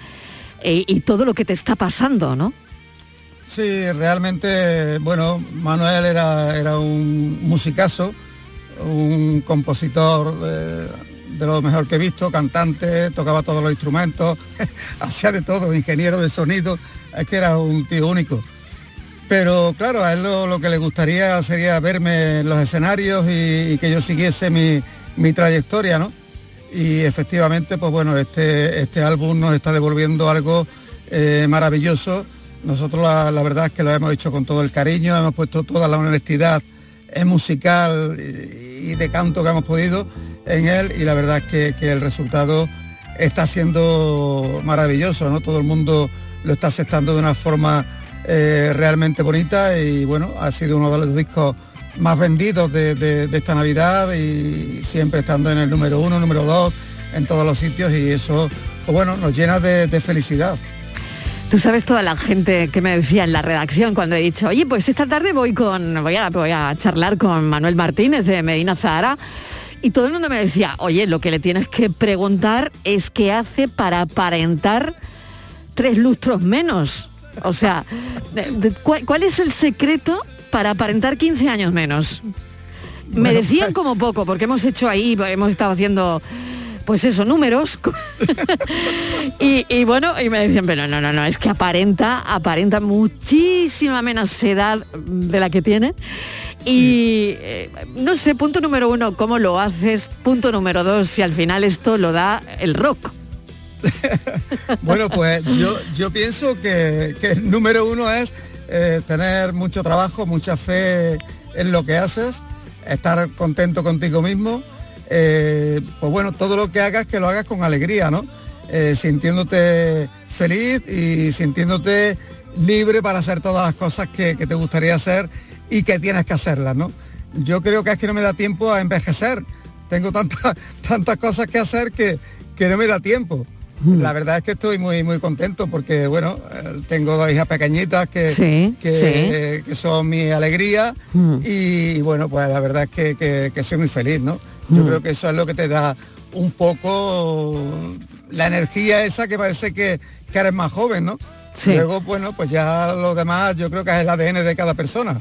eh, y todo lo que te está pasando, ¿no? Sí, realmente, bueno, Manuel era, era un musicazo, un compositor eh, de lo mejor que he visto, cantante, tocaba todos los instrumentos, hacía de todo, ingeniero de sonido, es que era un tío único. Pero claro, a él lo, que le gustaría sería verme en los escenarios y, que yo siguiese mi, mi trayectoria, ¿no? y efectivamente, pues bueno, este, este álbum nos está devolviendo algo eh, maravilloso. Nosotros la, la verdad es que lo hemos hecho con todo el cariño, hemos puesto toda la honestidad eh, musical y, y de canto que hemos podido en él y la verdad es que, que el resultado está siendo maravilloso, ¿no? Todo el mundo lo está aceptando de una forma eh, realmente bonita y bueno, ha sido uno de los discos más vendidos de, de- esta Navidad y siempre estando en el número uno, número dos, en todos los sitios y eso, pues bueno, nos llena de, de felicidad. Tú sabes toda la gente que me decía en la redacción cuando he dicho, oye, pues esta tarde voy con, voy a, voy a charlar con Manuel Martínez de Medina Zahara. Y todo el mundo me decía, oye, lo que le tienes que preguntar es qué hace para aparentar tres lustros menos. O sea, ¿cuál, cuál es el secreto para aparentar 15 años menos? Me decían como poco, porque hemos hecho ahí, hemos estado haciendo, pues eso, números. y, y bueno, y me decían, pero no, no, no, es que aparenta, aparenta muchísima menos edad de la que tiene. Y eh, no sé, punto número uno, ¿cómo lo haces? Punto número dos, si al final esto lo da el rock. Bueno, pues yo, yo pienso que, que el número uno es eh, tener mucho trabajo, mucha fe en lo que haces, estar contento contigo mismo. eh, pues bueno, todo lo que hagas, que lo hagas con alegría, ¿no? Eh, sintiéndote feliz y sintiéndote libre para hacer todas las cosas que, que te gustaría hacer y que tienes que hacerlas, ¿no? Yo creo que es que no me da tiempo a envejecer. Tengo tantas tantas cosas que hacer que, que no me da tiempo. La verdad es que estoy muy muy contento porque bueno, eh, tengo dos hijas pequeñitas que, Sí, que, que son mi alegría y, bueno, pues la verdad es que, que- que soy muy feliz, ¿no? Yo Mm. creo que eso es lo que te da un poco la energía esa que parece que, que eres más joven, ¿no? Sí. Luego, bueno, pues ya lo demás yo creo que es el ADN de cada persona.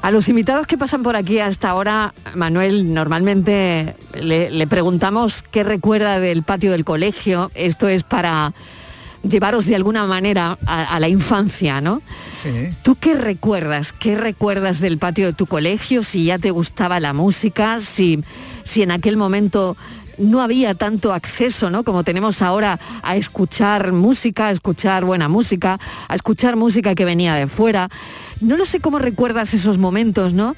A los invitados que pasan por aquí hasta ahora, Manuel, normalmente le, le preguntamos qué recuerda del patio del colegio. Esto es para llevaros de alguna manera a, a la infancia, ¿no? Sí. ¿Tú qué recuerdas? ¿Qué recuerdas del patio de tu colegio? Si ya te gustaba la música, si, si en aquel momento no había tanto acceso, ¿no? Como tenemos ahora a escuchar música, a escuchar buena música, a escuchar música que venía de fuera. No lo sé cómo recuerdas esos momentos, ¿no?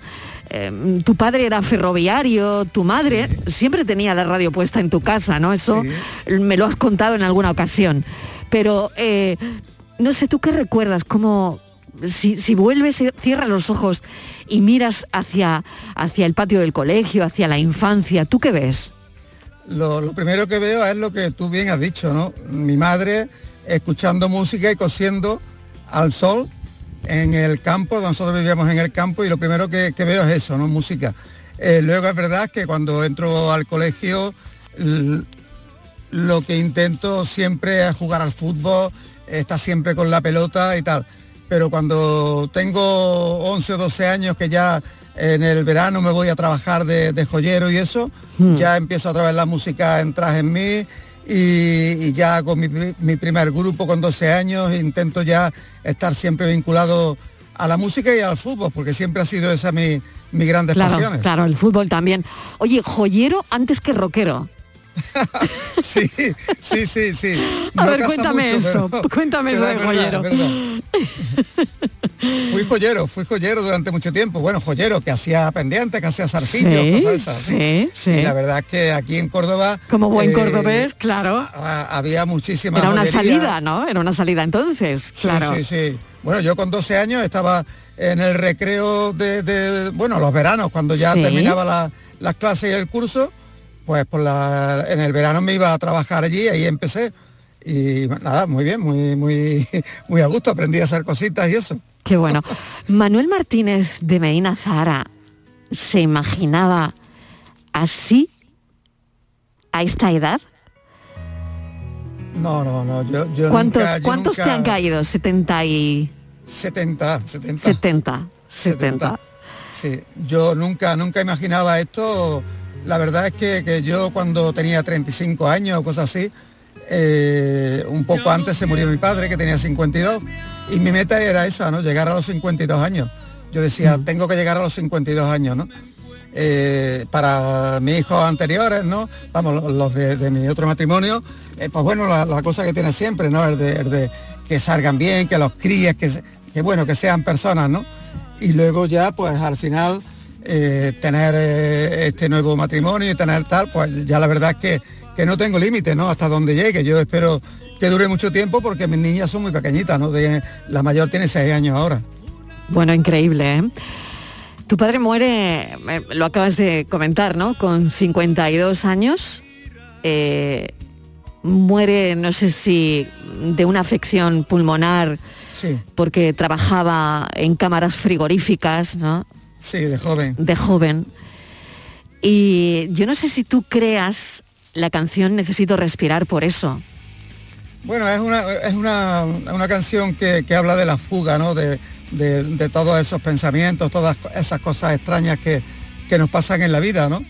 Eh, tu padre era ferroviario, tu madre siempre tenía la radio puesta en tu casa, ¿no? Eso me lo has contado en alguna ocasión. Pero eh, no sé, ¿tú qué recuerdas? ¿Cómo, si, si vuelves, eh, cierras los ojos y miras hacia, hacia el patio del colegio, hacia la infancia, ¿tú qué ves? Lo, lo primero que veo es lo que tú bien has dicho, ¿no? Mi madre escuchando música y cosiendo al sol en el campo, nosotros vivíamos en el campo y lo primero que, que veo es eso, ¿no? Música. Eh, luego es verdad que cuando entro al colegio lo que intento siempre es jugar al fútbol, estar siempre con la pelota y tal. Pero cuando tengo 11 o 12 años que ya en el verano me voy a trabajar de, de joyero y eso, Hmm. ya empiezo otra vez la música a entrar en mí y, y ya con mi, mi primer grupo con 12 años intento ya estar siempre vinculado a la música y al fútbol, porque siempre ha sido esa mi, mi grandes Claro, pasiones. claro, el fútbol también. Oye, joyero antes que rockero. Sí, sí, sí, sí. A ver, cuéntame mucho, eso, pero- cuéntame eso de joyero. verdad. Fui joyero, fui joyero durante mucho tiempo. Bueno, joyero, que hacía pendientes, que hacía zarcillos, Sí, cosas esas. sí, sí. Y la verdad es que aquí en Córdoba... Como buen eh, cordobés, claro. a- Había muchísimas Era una salida, ¿no? Era una salida entonces, claro. sí, sí. Bueno, yo con 12 años estaba en el recreo de, de- bueno, los veranos, cuando ya terminaba la- las clases y el curso, pues por la, en el verano me iba a trabajar allí, ahí empecé. Y nada, muy bien, muy, muy, muy a gusto, aprendí a hacer cositas y eso. Qué bueno. Manuel Martínez de Medina Zahara se imaginaba así a esta edad. No, no, no, yo, yo ¿Cuántos, nunca- yo ¿cuántos te nunca- han caído? 70 y 70, 70. 70. 70. Sí, yo nunca, nunca imaginaba esto. La verdad es que, que yo cuando tenía 35 años o cosas así, eh, un poco antes se murió mi padre, que tenía 52, y mi meta era esa, ¿no? Llegar a los 52 años. Yo decía, tengo que llegar a los 52 años, ¿no? eh, para mis hijos anteriores, ¿no? Vamos, los- de, de mi otro matrimonio, eh, pues bueno, la, la cosa que tiene siempre, ¿no? El de, el de que salgan bien, que los críes, que, que bueno, que sean personas, ¿no? Y luego ya, pues al final, eh, tener eh, este nuevo matrimonio y tener tal, pues ya la verdad es que, que no tengo límite, ¿no? Hasta donde llegue. Yo espero que dure mucho tiempo porque mis niñas son muy pequeñitas, ¿no? De- la mayor tiene seis años ahora. Bueno, increíble, ¿eh? Tu padre muere, eh, lo acabas de comentar, ¿no? Con 52 años. eh, muere, no sé si de una afección pulmonar, Sí. porque trabajaba en cámaras frigoríficas, ¿no? Sí, de joven. De joven. Y yo no sé si tú creas la canción Necesito respirar por eso. Bueno, es una, es una, una canción que, que habla de la fuga, ¿no? De, de- de todos esos pensamientos, todas esas cosas extrañas que, que nos pasan en la vida, ¿no?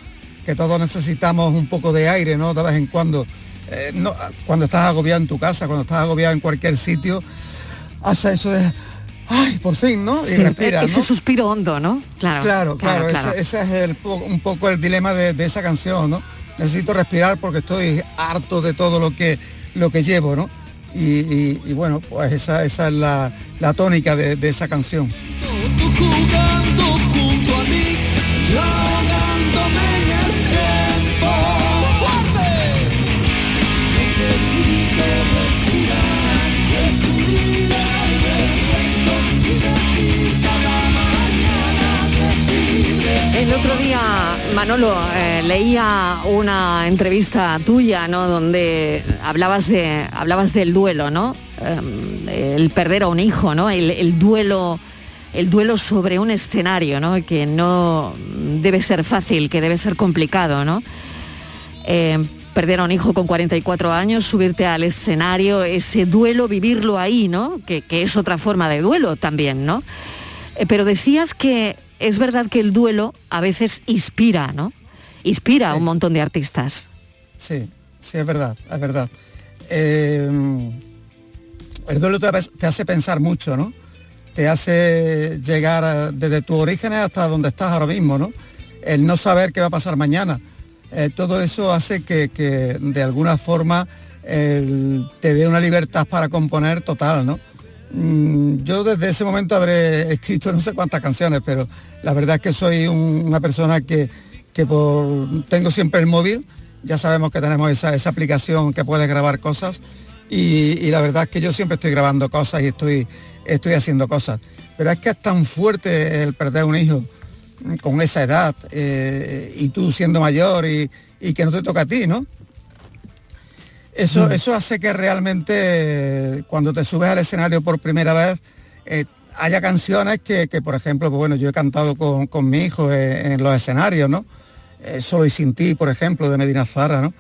Que todos necesitamos un poco de aire, ¿no? De vez en cuando. Eh, no, cuando estás agobiado en tu casa, cuando estás agobiado en cualquier sitio, hace eso de, ay, por fin, ¿no? Y Sí, respiras, ese ¿no? suspiro hondo, ¿no? Claro, Claro, claro, Ese, ese es el un poco el dilema de, de esa canción, ¿no? Necesito respirar porque estoy harto de todo lo que, lo que llevo, ¿no? Y, y- y bueno, pues esa, esa es la, la tónica de, de esa canción. Tú Manolo, eh, leía una entrevista tuya, ¿no? Donde hablabas de hablabas del duelo, ¿no? Em, el perder a un hijo, ¿no? El, el duelo el duelo sobre un escenario, ¿no? Que no debe ser fácil, que debe ser complicado, ¿no? Eh, perder a un hijo con 44 años, subirte al escenario, ese duelo, vivirlo ahí, ¿no? Que, que es otra forma de duelo también, ¿no? Eh, pero decías que es verdad que el duelo a veces inspira, ¿no? Inspira a un montón de artistas. Sí, sí, es verdad, es verdad. Eh, el duelo te, hace- te hace pensar mucho, ¿no? Te hace llegar a- desde tus orígenes hasta donde estás ahora mismo, ¿no? El no saber qué va a pasar mañana. Eh, todo eso hace que, que de alguna forma te dé una libertad para componer total, ¿no? Mm, Yo desde ese momento habré escrito no sé cuántas canciones, pero la verdad es que soy un- una persona que, que por, tengo siempre el móvil, ya sabemos que tenemos esa, esa aplicación que puede grabar cosas y, y la verdad es que yo siempre estoy grabando cosas y estoy, estoy haciendo cosas. Pero es que es tan fuerte el perder un hijo mm, con esa edad eh, y tú siendo mayor y, y que no te toca a ti, ¿no? Eso, Mm. eso hace que realmente eh, cuando te subes al escenario por primera vez eh, haya canciones que, que, por ejemplo, pues bueno, yo he cantado con, con mi hijo eh, en los escenarios, ¿no? Eh, Solo y sin ti, por ejemplo, de Medina Zara, ¿no?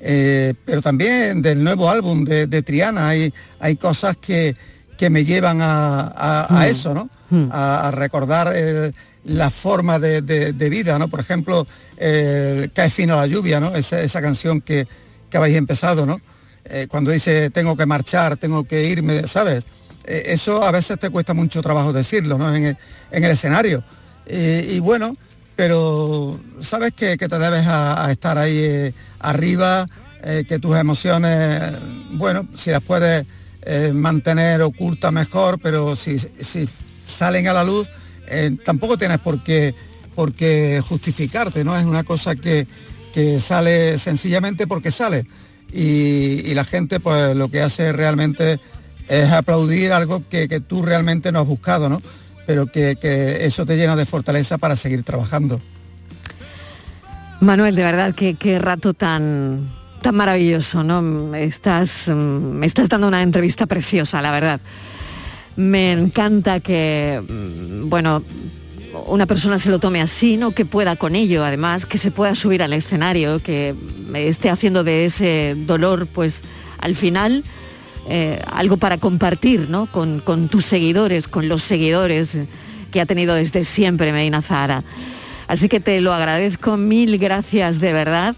Eh, pero también del nuevo álbum de, de Triana hay, hay cosas que, que me llevan a, a- a Mm. eso, ¿no? A, a recordar eh, la forma de, de- de vida, ¿no? Por ejemplo, eh, Cae fino la lluvia, ¿no? Esa, esa canción que, que habéis empezado, ¿no? Eh, cuando dice tengo que marchar, tengo que irme, ¿sabes? Eh, eso a veces te cuesta mucho trabajo decirlo, ¿no? En el, en el escenario. Y bueno, pero sabes que, que te debes a, estar ahí eh, arriba, que tus emociones, bueno, si las puedes mantener ocultas mejor, pero si, si salen a la luz, tampoco tienes por qué, por qué justificarte, ¿no? Es una cosa que, que sale sencillamente porque sale. Y, y la gente pues lo que hace realmente es aplaudir algo que, que tú realmente no has buscado, ¿no? Pero que, que eso te llena de fortaleza para seguir trabajando. Manuel, de verdad, qué, qué rato tan, tan maravilloso, ¿no? Estás, mm, me estás dando una entrevista preciosa, la verdad. Me encanta que, mm, bueno, una persona se lo tome así, ¿no? Que pueda con ello, además, que se pueda subir al escenario, que esté haciendo de ese dolor, pues, al final, eh, algo para compartir, ¿no? Con, tus seguidores, con los seguidores que ha tenido desde siempre Medina Zahara. Así que te lo agradezco, mil gracias de verdad.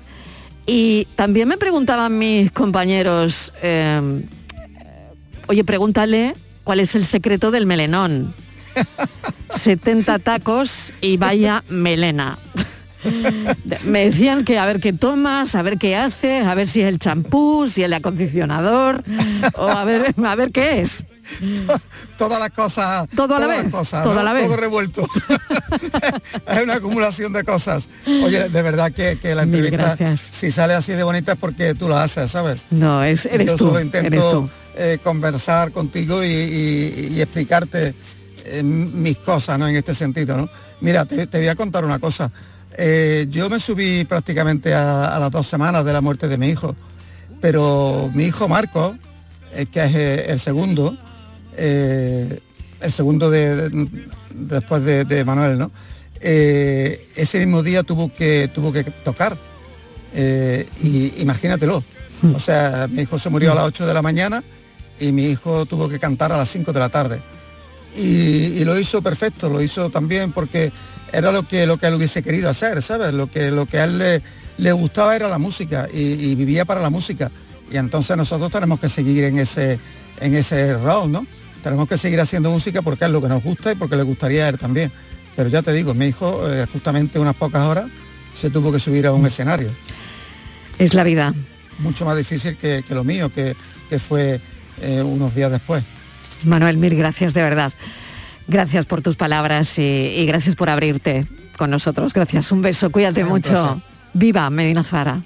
Y también me preguntaban mis compañeros, eh, oye, pregúntale cuál es el secreto del melenón. 70 tacos y vaya melena. Me decían que a ver qué tomas, a ver qué haces, a ver si es el champú, si es el acondicionador, o a ver, a ver qué es. todas las cosas todo a la vez cosas, todo ¿no? a la vez todo revuelto es una acumulación de cosas oye de verdad que, que la entrevista si sale así de bonita es porque tú lo haces sabes no es eres yo tú solo eres intento tú. eh, conversar contigo y, y- y explicarte eh, mis cosas ¿no? en este sentido ¿no? mira te, te voy a contar una cosa Eh, yo me subí prácticamente a, a las dos semanas de la muerte de mi hijo pero mi hijo Marco eh, que es el segundo eh, el segundo de, de- después de, de Manuel, ¿no? Ese mismo día tuvo que tuvo que tocar. Y imagínatelo. O sea, mi hijo se murió a las 8 de la mañana y mi hijo tuvo que cantar a las 5 de la tarde. Y, y lo hizo perfecto, lo hizo también porque era lo que, lo que él hubiese querido hacer, ¿sabes? Lo que, lo que a él le, le gustaba era la música y, y vivía para la música. Y entonces nosotros tenemos que seguir en ese, en ese rol, ¿no? Tenemos que seguir haciendo música porque es lo que nos gusta y porque le gustaría a él también. Pero ya te digo, mi hijo eh, justamente unas pocas horas se tuvo que subir a un escenario. Es la vida. Mucho más difícil que, que lo mío, que, que fue eh, unos días después. Manuel, mil gracias de verdad. Gracias por tus palabras y, y gracias por abrirte con nosotros. Gracias, un beso, cuídate Un mucho. placer. Viva Medina Zara.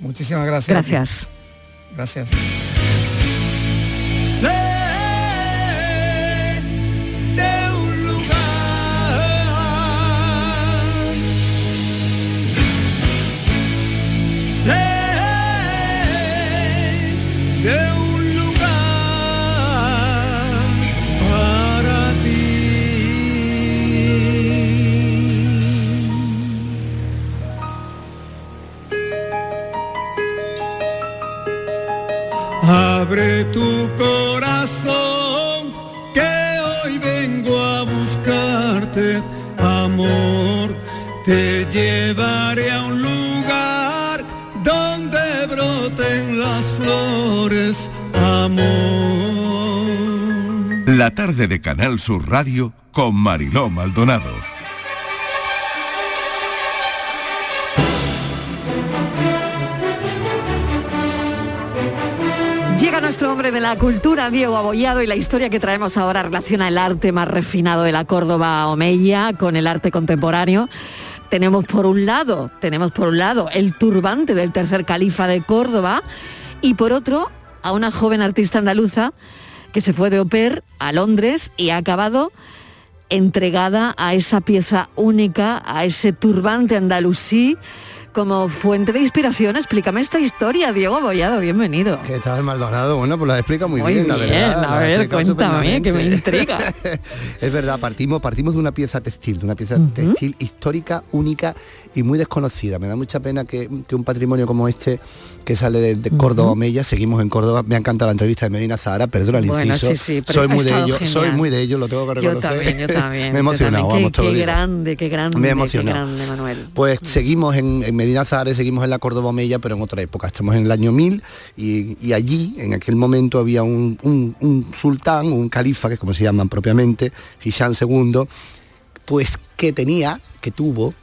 Muchísimas gracias. Gracias. Gracias. Abre tu corazón, que hoy vengo a buscarte, amor. Te llevaré a un lugar donde broten las flores, amor. La tarde de Canal Sur Radio con Mariló Maldonado. Llega nuestro hombre de la cultura, Diego Abollado, y la historia que traemos ahora relaciona el arte más refinado de la Córdoba Omeya con el arte contemporáneo. Tenemos por un lado, tenemos por un lado el turbante del tercer califa de Córdoba y por otro a una joven artista andaluza que se fue de Oper a Londres y ha acabado entregada a esa pieza única, a ese turbante andalusí como fuente de inspiración. Explícame esta historia, Diego Bollado, bienvenido. ¿Qué tal, Maldonado? Bueno, pues la explica muy, Muy bien, la bien, verdad. a la ver, cuéntame, que me intriga. es verdad, partimos, partimos de una pieza textil, de una pieza textil histórica, única y muy desconocida. Me da mucha pena que, que un patrimonio como este, que sale de, de Córdoba Mella, seguimos en Córdoba, me ha encantado la entrevista de Medina Zahara, perdona el Bueno, inciso, sí, sí, pero soy muy de ello, soy genial. muy de ello, lo tengo que Yo reconocer. también, yo también. me he yo emocionado, también. vamos, Qué, digo. grande, qué grande, Me he qué emocionado. grande, Manuel. Pues seguimos en, en Medina Zahara, seguimos en la Córdoba Mella, pero en otra época. Estamos en el año 1000 y, y allí, en aquel momento, había un, un- un sultán, un califa, que es como se llaman propiamente, Hisham II, pues que tenía, que tuvo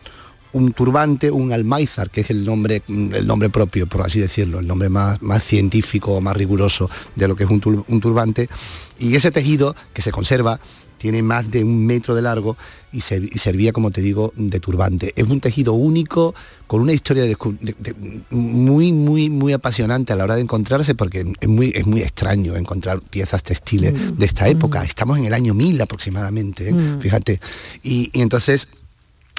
un turbante, un almáizar, que es el nombre, el nombre propio, por así decirlo, el nombre más, más científico, más riguroso de lo que es un, tur- un turbante. Y ese tejido que se conserva tiene más de un metro de largo y, se- y servía, como te digo, de turbante. Es un tejido único, con una historia de descu- de- de- muy, muy, muy apasionante a la hora de encontrarse, porque es muy, es muy extraño encontrar piezas textiles Mm, de esta época. Estamos en el año 1000 aproximadamente, ¿eh? Mm. fíjate. Y, y entonces,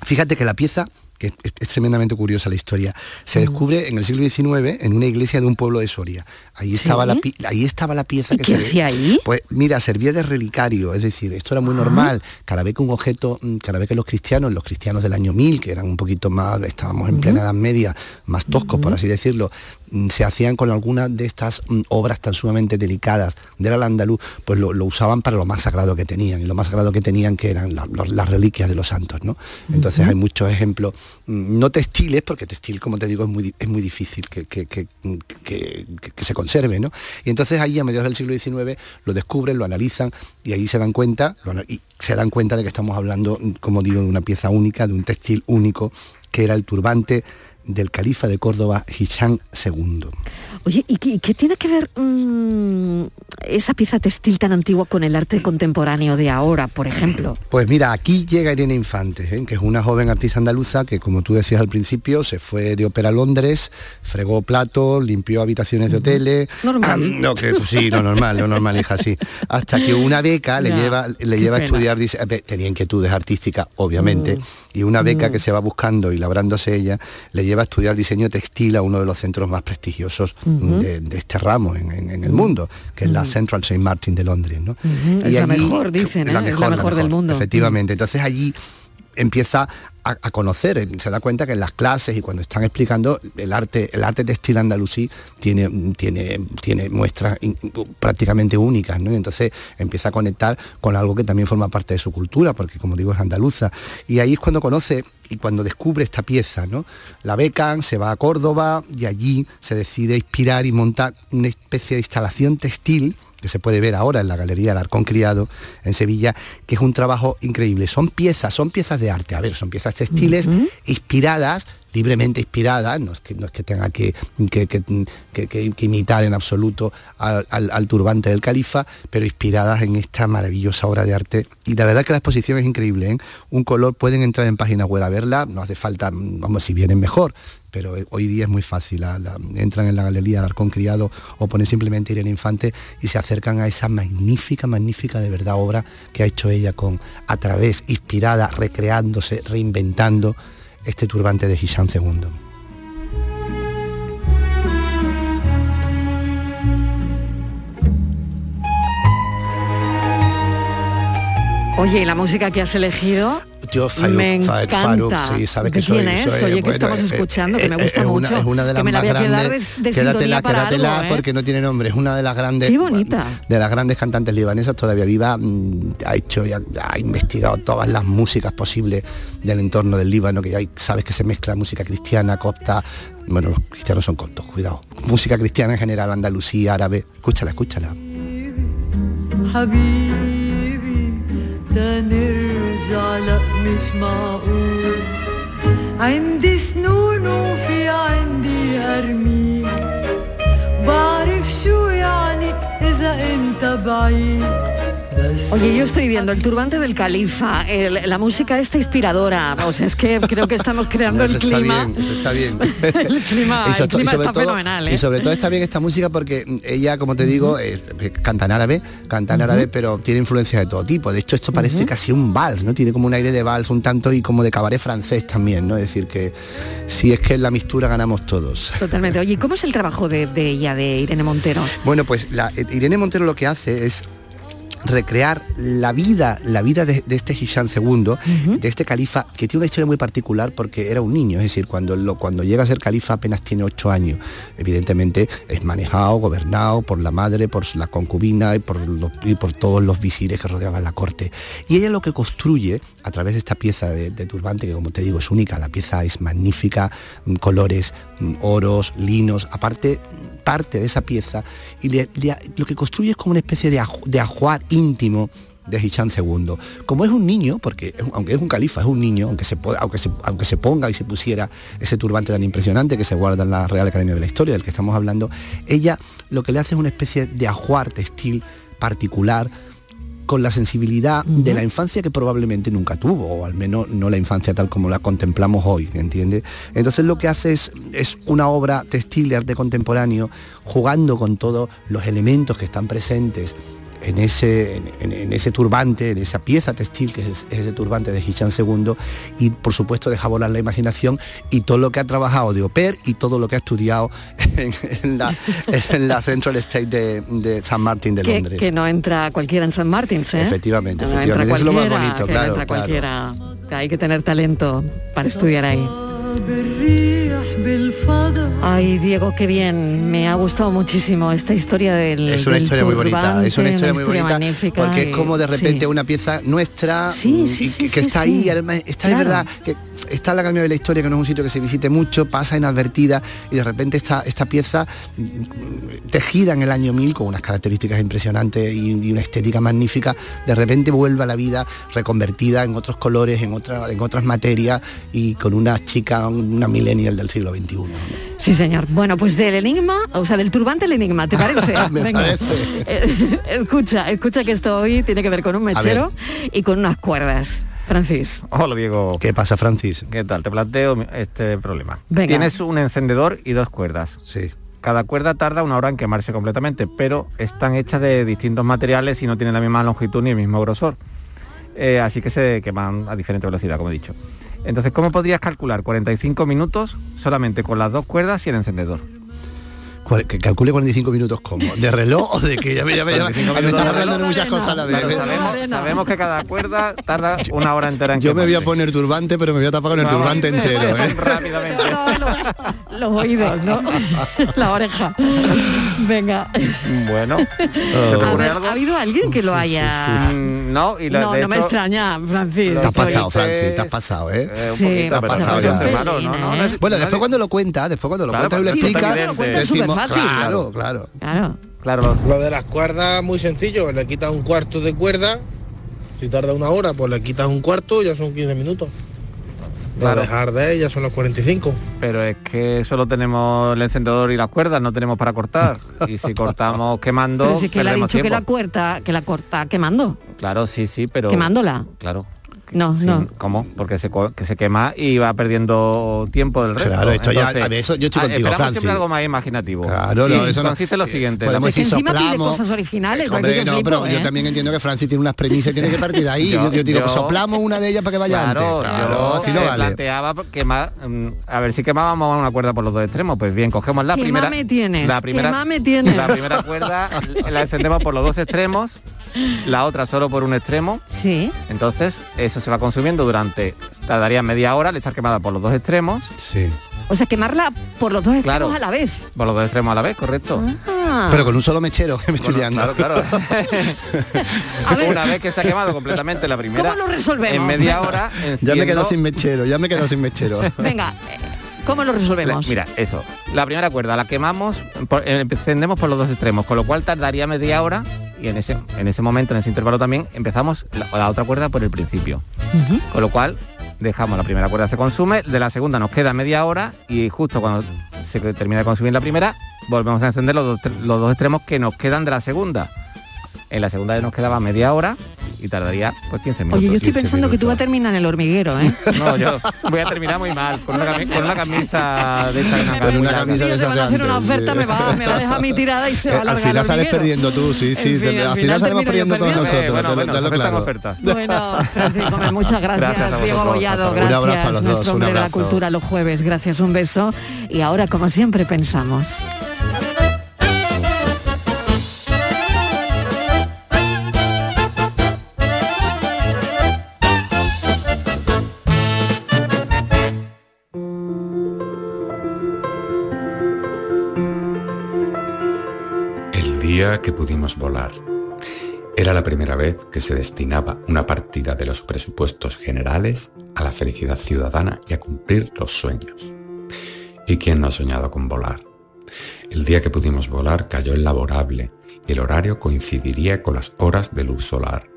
fíjate que la pieza que es, es tremendamente curiosa la historia, se descubre en el siglo XIX en una iglesia de un pueblo de Soria. Ahí estaba, ¿Sí? la, pi- ahí estaba la pieza ¿Y que qué se hacía ahí? Pues mira, servía de relicario, es decir, esto era muy Ah. normal. Cada vez que un objeto, mm, cada vez que los cristianos, los cristianos del año 1000, que eran un poquito más, estábamos en plena Edad Media, más toscos, por así decirlo, se hacían con algunas de estas mm, obras tan sumamente delicadas del al andaluz, pues lo, lo usaban para lo más sagrado que tenían, y lo más sagrado que tenían que eran la- los- las reliquias de los santos, ¿no? Entonces hay muchos ejemplos, mm, no textiles, porque textil, como te digo, es muy, es muy difícil que, que- que- se conserve, ¿no? Y entonces ahí a mediados del siglo XIX lo descubren, lo analizan y ahí se dan cuenta, lo y se dan cuenta de que estamos hablando, mm, como digo, de una pieza única, de un textil único, que era el turbante del califa de Córdoba, Hisham II. Oye, ¿y qué, qué tiene que ver mm, esa pieza textil tan antigua con el arte contemporáneo de ahora, por ejemplo? Pues mira, aquí llega Irene Infante, ¿eh? que es una joven artista andaluza que, como tú decías al principio, se fue de ópera a Londres, fregó platos, limpió habitaciones de hoteles. Normal. Ah, no, que, pues sí, lo normal, lo normal, hija, sí. Hasta que una beca le lleva, le lleva a estudiar, dice, eh, tenía inquietudes artísticas, obviamente, Mm. y una beca Mm. que se va buscando y labrándose ella, le lleva a estudiar diseño textil a uno de los centros más prestigiosos de, de este ramo en, en- en el mundo, que es la. Central St. Martin de Londres. ¿no? Ujú, es la mejor, dicen, ¿eh? Es la mejor del mundo. Efectivamente. Entonces allí empieza a, conocer, se da cuenta que en las clases y cuando están explicando el arte, el arte textil andalusí tiene, tiene, tiene muestras prácticamente únicas, ¿no? Y entonces empieza a conectar con algo que también forma parte de su cultura, porque como digo es andaluza. Y ahí es cuando conoce y cuando descubre esta pieza, ¿no? La becan, se va a Córdoba y allí se decide inspirar y montar una especie de instalación textil que se puede ver ahora en la Galería del Arcón Criado en Sevilla, que es un trabajo increíble. Son piezas, son piezas de arte, a ver, son piezas textiles inspiradas, libremente inspiradas, no es que, tenga que, imitar en absoluto al, turbante del califa, pero inspiradas en esta maravillosa obra de arte. Y la verdad que la exposición es increíble, ¿eh? Un color, pueden entrar en página web a verla, no hace falta, vamos, si vienen mejor, pero hoy día es muy fácil. entran en la galería del Arcón Criado o ponen simplemente Irene Infante y se acercan a esa magnífica, magnífica de verdad obra que ha hecho ella con a través, inspirada, recreándose, reinventando este turbante de Hisham II. Oye, ¿y la música que has elegido? Yo, Faruk, me encanta. Faruk, sí, sabe que soy, es? soy, Oye, que estamos eh, escuchando, que me eh, gusta mucho. Es una de las más grandes. De, de quédatela, quédatela ¿eh? porque no tiene nombre. Es una de las grandes. Qué bonita. De las grandes cantantes libanesas todavía viva. Mm, ha hecho, ha investigado todas las músicas posibles del entorno del Líbano, que hay, sabes que se mezcla música cristiana, copta. Bueno, los cristianos son coptos, cuidado. Música cristiana en general, andalucía, árabe. Escúchala, escúchala. نرجع لا مش معقول. عندي سنون وفي عندي أرميل بعرف شو يعني إذا أنت بعيد. Oye, yo estoy viendo el turbante del califa, el- la música esta inspiradora. O sea, es que creo que estamos creando el Eso está clima. bien, eso está bien. El clima, sobre el clima está todo- fenomenal, ¿eh? Y sobre todo está bien esta música porque ella, como te digo, eh, canta en árabe, canta en árabe, pero tiene influencia de todo tipo. De hecho, esto parece casi un vals, ¿no? Tiene como un aire de vals un tanto y como de cabaret francés también, ¿no? Es decir, que si es que en la mistura ganamos todos. Totalmente. Oye, ¿y ¿cómo es el trabajo de, de ella, de Irene Montero? Bueno, pues la- Irene Montero lo que hace es recrear la vida, la vida de, de este Hisham II, de este califa, que tiene una historia muy particular porque era un niño, es decir, cuando, lo, cuando llega a ser califa apenas tiene ocho años. Evidentemente es manejado, gobernado por la madre, por la concubina y por, los- y por todos los visires que rodeaban la corte. Y ella lo que construye a través de esta pieza de, de turbante, que como te digo es única, la pieza es magnífica, mm, colores, mm, oros, linos, aparte parte de esa pieza y lo que construye es como una especie de, aju- de ajuar íntimo de Hisham II. Como es un niño, porque aunque es un califa, es un niño, aunque se, aunque, aunque se ponga y se pusiera ese turbante tan impresionante que se guarda en la Real Academia de la Historia, del que estamos hablando, ella lo que le hace es una especie de ajuar textil particular con la sensibilidad de la infancia que probablemente nunca tuvo, o al menos no la infancia tal como la contemplamos hoy, ¿entiende? Entonces lo que hace es, es una obra textil de arte contemporáneo, jugando con todos los elementos que están presentes en ese, en, en ese turbante, en esa pieza textil que es, es ese turbante de Hisham II y por supuesto deja volar la imaginación y todo lo que ha trabajado de Oper y todo lo que ha estudiado en, en la, en la Central State de, de San Martín de Que, Londres. que no entra cualquiera en San Martín, ¿eh? Efectivamente, No efectivamente. entra es lo más cualquiera, bonito, que no claro, entra claro. cualquiera. Hay que tener talento para estudiar ahí. Ay, Diego, qué bien. Me ha gustado muchísimo esta historia del. Es una historia muy bonita, es una eh, historia, muy bonita. Porque es como de repente una pieza nuestra sí, mm, sí, que, está ahí, está claro. es verdad, que está la Academia de la Historia, que no es un sitio que se visite mucho, pasa inadvertida y de repente esta, esta pieza mm, tejida en el año 1000 con unas características impresionantes y, una estética magnífica, de repente vuelve a la vida reconvertida en otros colores, en, otra, en otras materias y con una chica, una millennial de del siglo XXI. Sí, señor. Bueno, pues del enigma, o sea, del turbante el enigma, ¿te parece? Me parece. Eh, escucha, escucha que esto hoy tiene que ver con un mechero y con unas cuerdas. Francis. Hola Diego. ¿Qué pasa, Francis? ¿Qué tal? Te planteo este problema. Venga. Tienes un encendedor y dos cuerdas. Sí. Cada cuerda tarda una hora en quemarse completamente, pero están hechas de distintos materiales y no tienen la misma longitud ni el mismo grosor. Eh, así que se queman a diferente velocidad, como he dicho. Entonces, ¿cómo podrías calcular 45 minutos solamente con las dos cuerdas y el encendedor? Que calcule 45 minutos como, ¿de reloj o de que ya me, ya me, ya me- 45 me minutos estás hablando de muchas cosas a la vez? Claro, sabemos, sabemos que cada cuerda tarda una hora entera en Yo me voy a poner turbante, pero me voy a tapar con el turbante entero. ¿eh? Rápidamente. Los oídos, ¿no? La oreja. Venga. Bueno. A ver, ¿ha habido alguien que lo haya...? Mm, No, y la- No, de no me hecho- extraña, Francis. Te has pasado, Francis, te has pasado, ¿eh? Eh, un Sí, poquito, te pero has pasado ya. es malo, no, no, no es- Bueno, nadie- después cuando lo cuenta, después cuando lo Claro, cuenta y lo explica, decimos, superfácil. claro, claro. Claro. Claro, Lo de las cuerdas muy sencillo, le quitas un cuarto de cuerda, si tarda una hora, pues le quitas un cuarto, ya son 15 minutos. Claro. Lo dejar de ya son los 45. pero es que solo tenemos el encendedor y las cuerdas, no tenemos para cortar. Y si cortamos quemando, Pero si es que le ha dicho que la corta, que la corta quemando. Claro, sí, sí, pero... Quemándola. Claro. No, Sí, no. ¿Cómo? Porque se, que se quema y va perdiendo tiempo del resto. Claro, esto ya- a ver, eso yo estoy ah, contigo, Francis. siempre algo más imaginativo. Claro, no, Sí, eso no- consiste en lo siguiente. podemos la- decir Encima soplamos. cosas originales. Hombre, no, flipo, pero yo ¿eh? también entiendo que Francis tiene unas premisas y tiene que partir de ahí. yo, Yo- yo digo, pues yo- soplamos una de ellas para que vaya Claro, antes. Claro, yo así no eh, vale. planteaba quemar, mm, a ver si quemábamos una cuerda por los dos extremos. Pues bien, cogemos la ¿Qué primera. tienes? La primera, ¿Qué mame tienes? La primera cuerda la encendemos por los dos extremos, la otra solo por un extremo. Sí. Entonces, eso se va consumiendo durante, tardaría media hora al estar quemada por los dos extremos. Sí. O sea, quemarla por los dos extremos Claro. a la vez. Por los dos extremos a la vez, correcto. Ah. Pero con un solo mechero que me estoy liando. Claro, claro. Una vez que se ha quemado completamente la primera, ¿Cómo lo resolvemos? en media hora, Ya me quedo sin mechero, ya me quedo sin mechero. Venga, eh, ¿cómo lo resolvemos? Mira, eso. La primera cuerda la quemamos, por- eh, encendemos por los dos extremos, con lo cual tardaría media hora y en ese, en ese momento, en ese intervalo también, empezamos la, la otra cuerda por el principio. Con lo cual dejamos la primera cuerda se consume, de la segunda nos queda media hora y justo cuando se termina de consumir la primera, volvemos a encender los dos, los dos extremos que nos quedan de la segunda. En la segunda nos quedaba media hora y tardaría pues 15 minutos. Oye, yo estoy pensando que tú vas a terminar en el hormiguero, ¿eh? No, yo voy a terminar muy mal, con una, cami- con una camisa de esta gran- Con una camisa de Te esas van a hacer una oferta, me va, me va a dejar mi tirada y se va a Eh, al final sales perdiendo tú, sí, sí. En fin, te- al al final final salimos perdiendo todos perdiendo. nosotros. Eh, bueno, te- bueno, te lo claro. oferta. Bueno, Francisco, muchas gracias. Gracias Diego Bollado, gracias. Un abrazo a los dos, nuestro un hombre de la cultura los jueves. Gracias, un beso. Y ahora, como siempre, pensamos. Que pudimos volar. Era la primera vez que se destinaba una partida de los presupuestos generales a la felicidad ciudadana y a cumplir los sueños. ¿Y quién no ha soñado con volar? El día que pudimos volar cayó el laborable y el horario coincidiría con las horas de luz solar.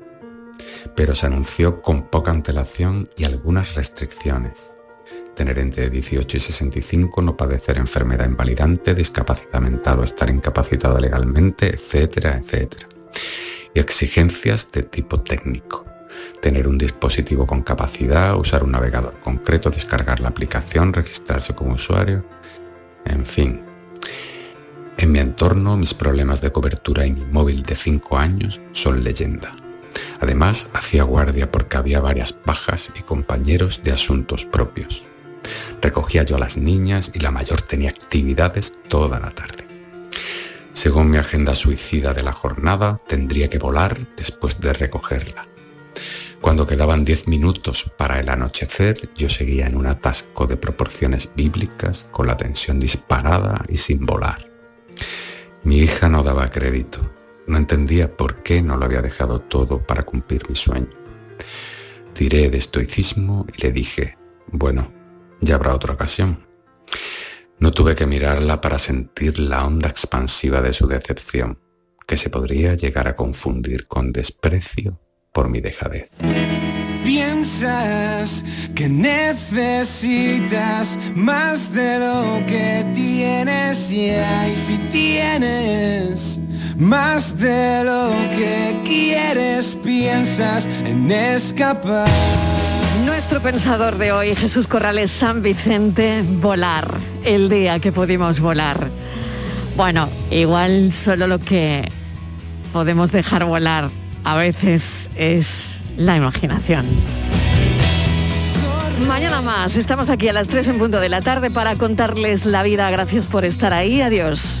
Pero se anunció con poca antelación y algunas restricciones. Tener entre 18 y 65, no padecer enfermedad invalidante, discapacidad o estar incapacitado legalmente, etcétera, etcétera. Y exigencias de tipo técnico. Tener un dispositivo con capacidad, usar un navegador concreto, descargar la aplicación, registrarse como usuario. En fin. En mi entorno, mis problemas de cobertura en mi móvil de 5 años son leyenda. Además, hacía guardia porque había varias bajas y compañeros de asuntos propios. Recogía yo a las niñas y la mayor tenía actividades toda la tarde. Según mi agenda suicida de la jornada, tendría que volar después de recogerla. Cuando quedaban 10 minutos para el anochecer, yo seguía en un atasco de proporciones bíblicas, con la tensión disparada y sin volar. Mi hija no daba crédito, no entendía por qué no lo había dejado todo para cumplir mi sueño. Tiré de estoicismo y le dije, bueno, ya habrá otra ocasión. No tuve que mirarla para sentir la onda expansiva de su decepción, que se podría llegar a confundir con desprecio por mi dejadez. Piensas que necesitas más de lo que tienes ya y si tienes más de lo que quieres piensas en escapar. Nuestro pensador de hoy, Jesús Corrales San Vicente, volar, el día que pudimos volar. Bueno, igual solo lo que podemos dejar volar a veces es la imaginación. Mañana más, estamos aquí a las 3 en punto de la tarde para contarles la vida. Gracias por estar ahí, adiós.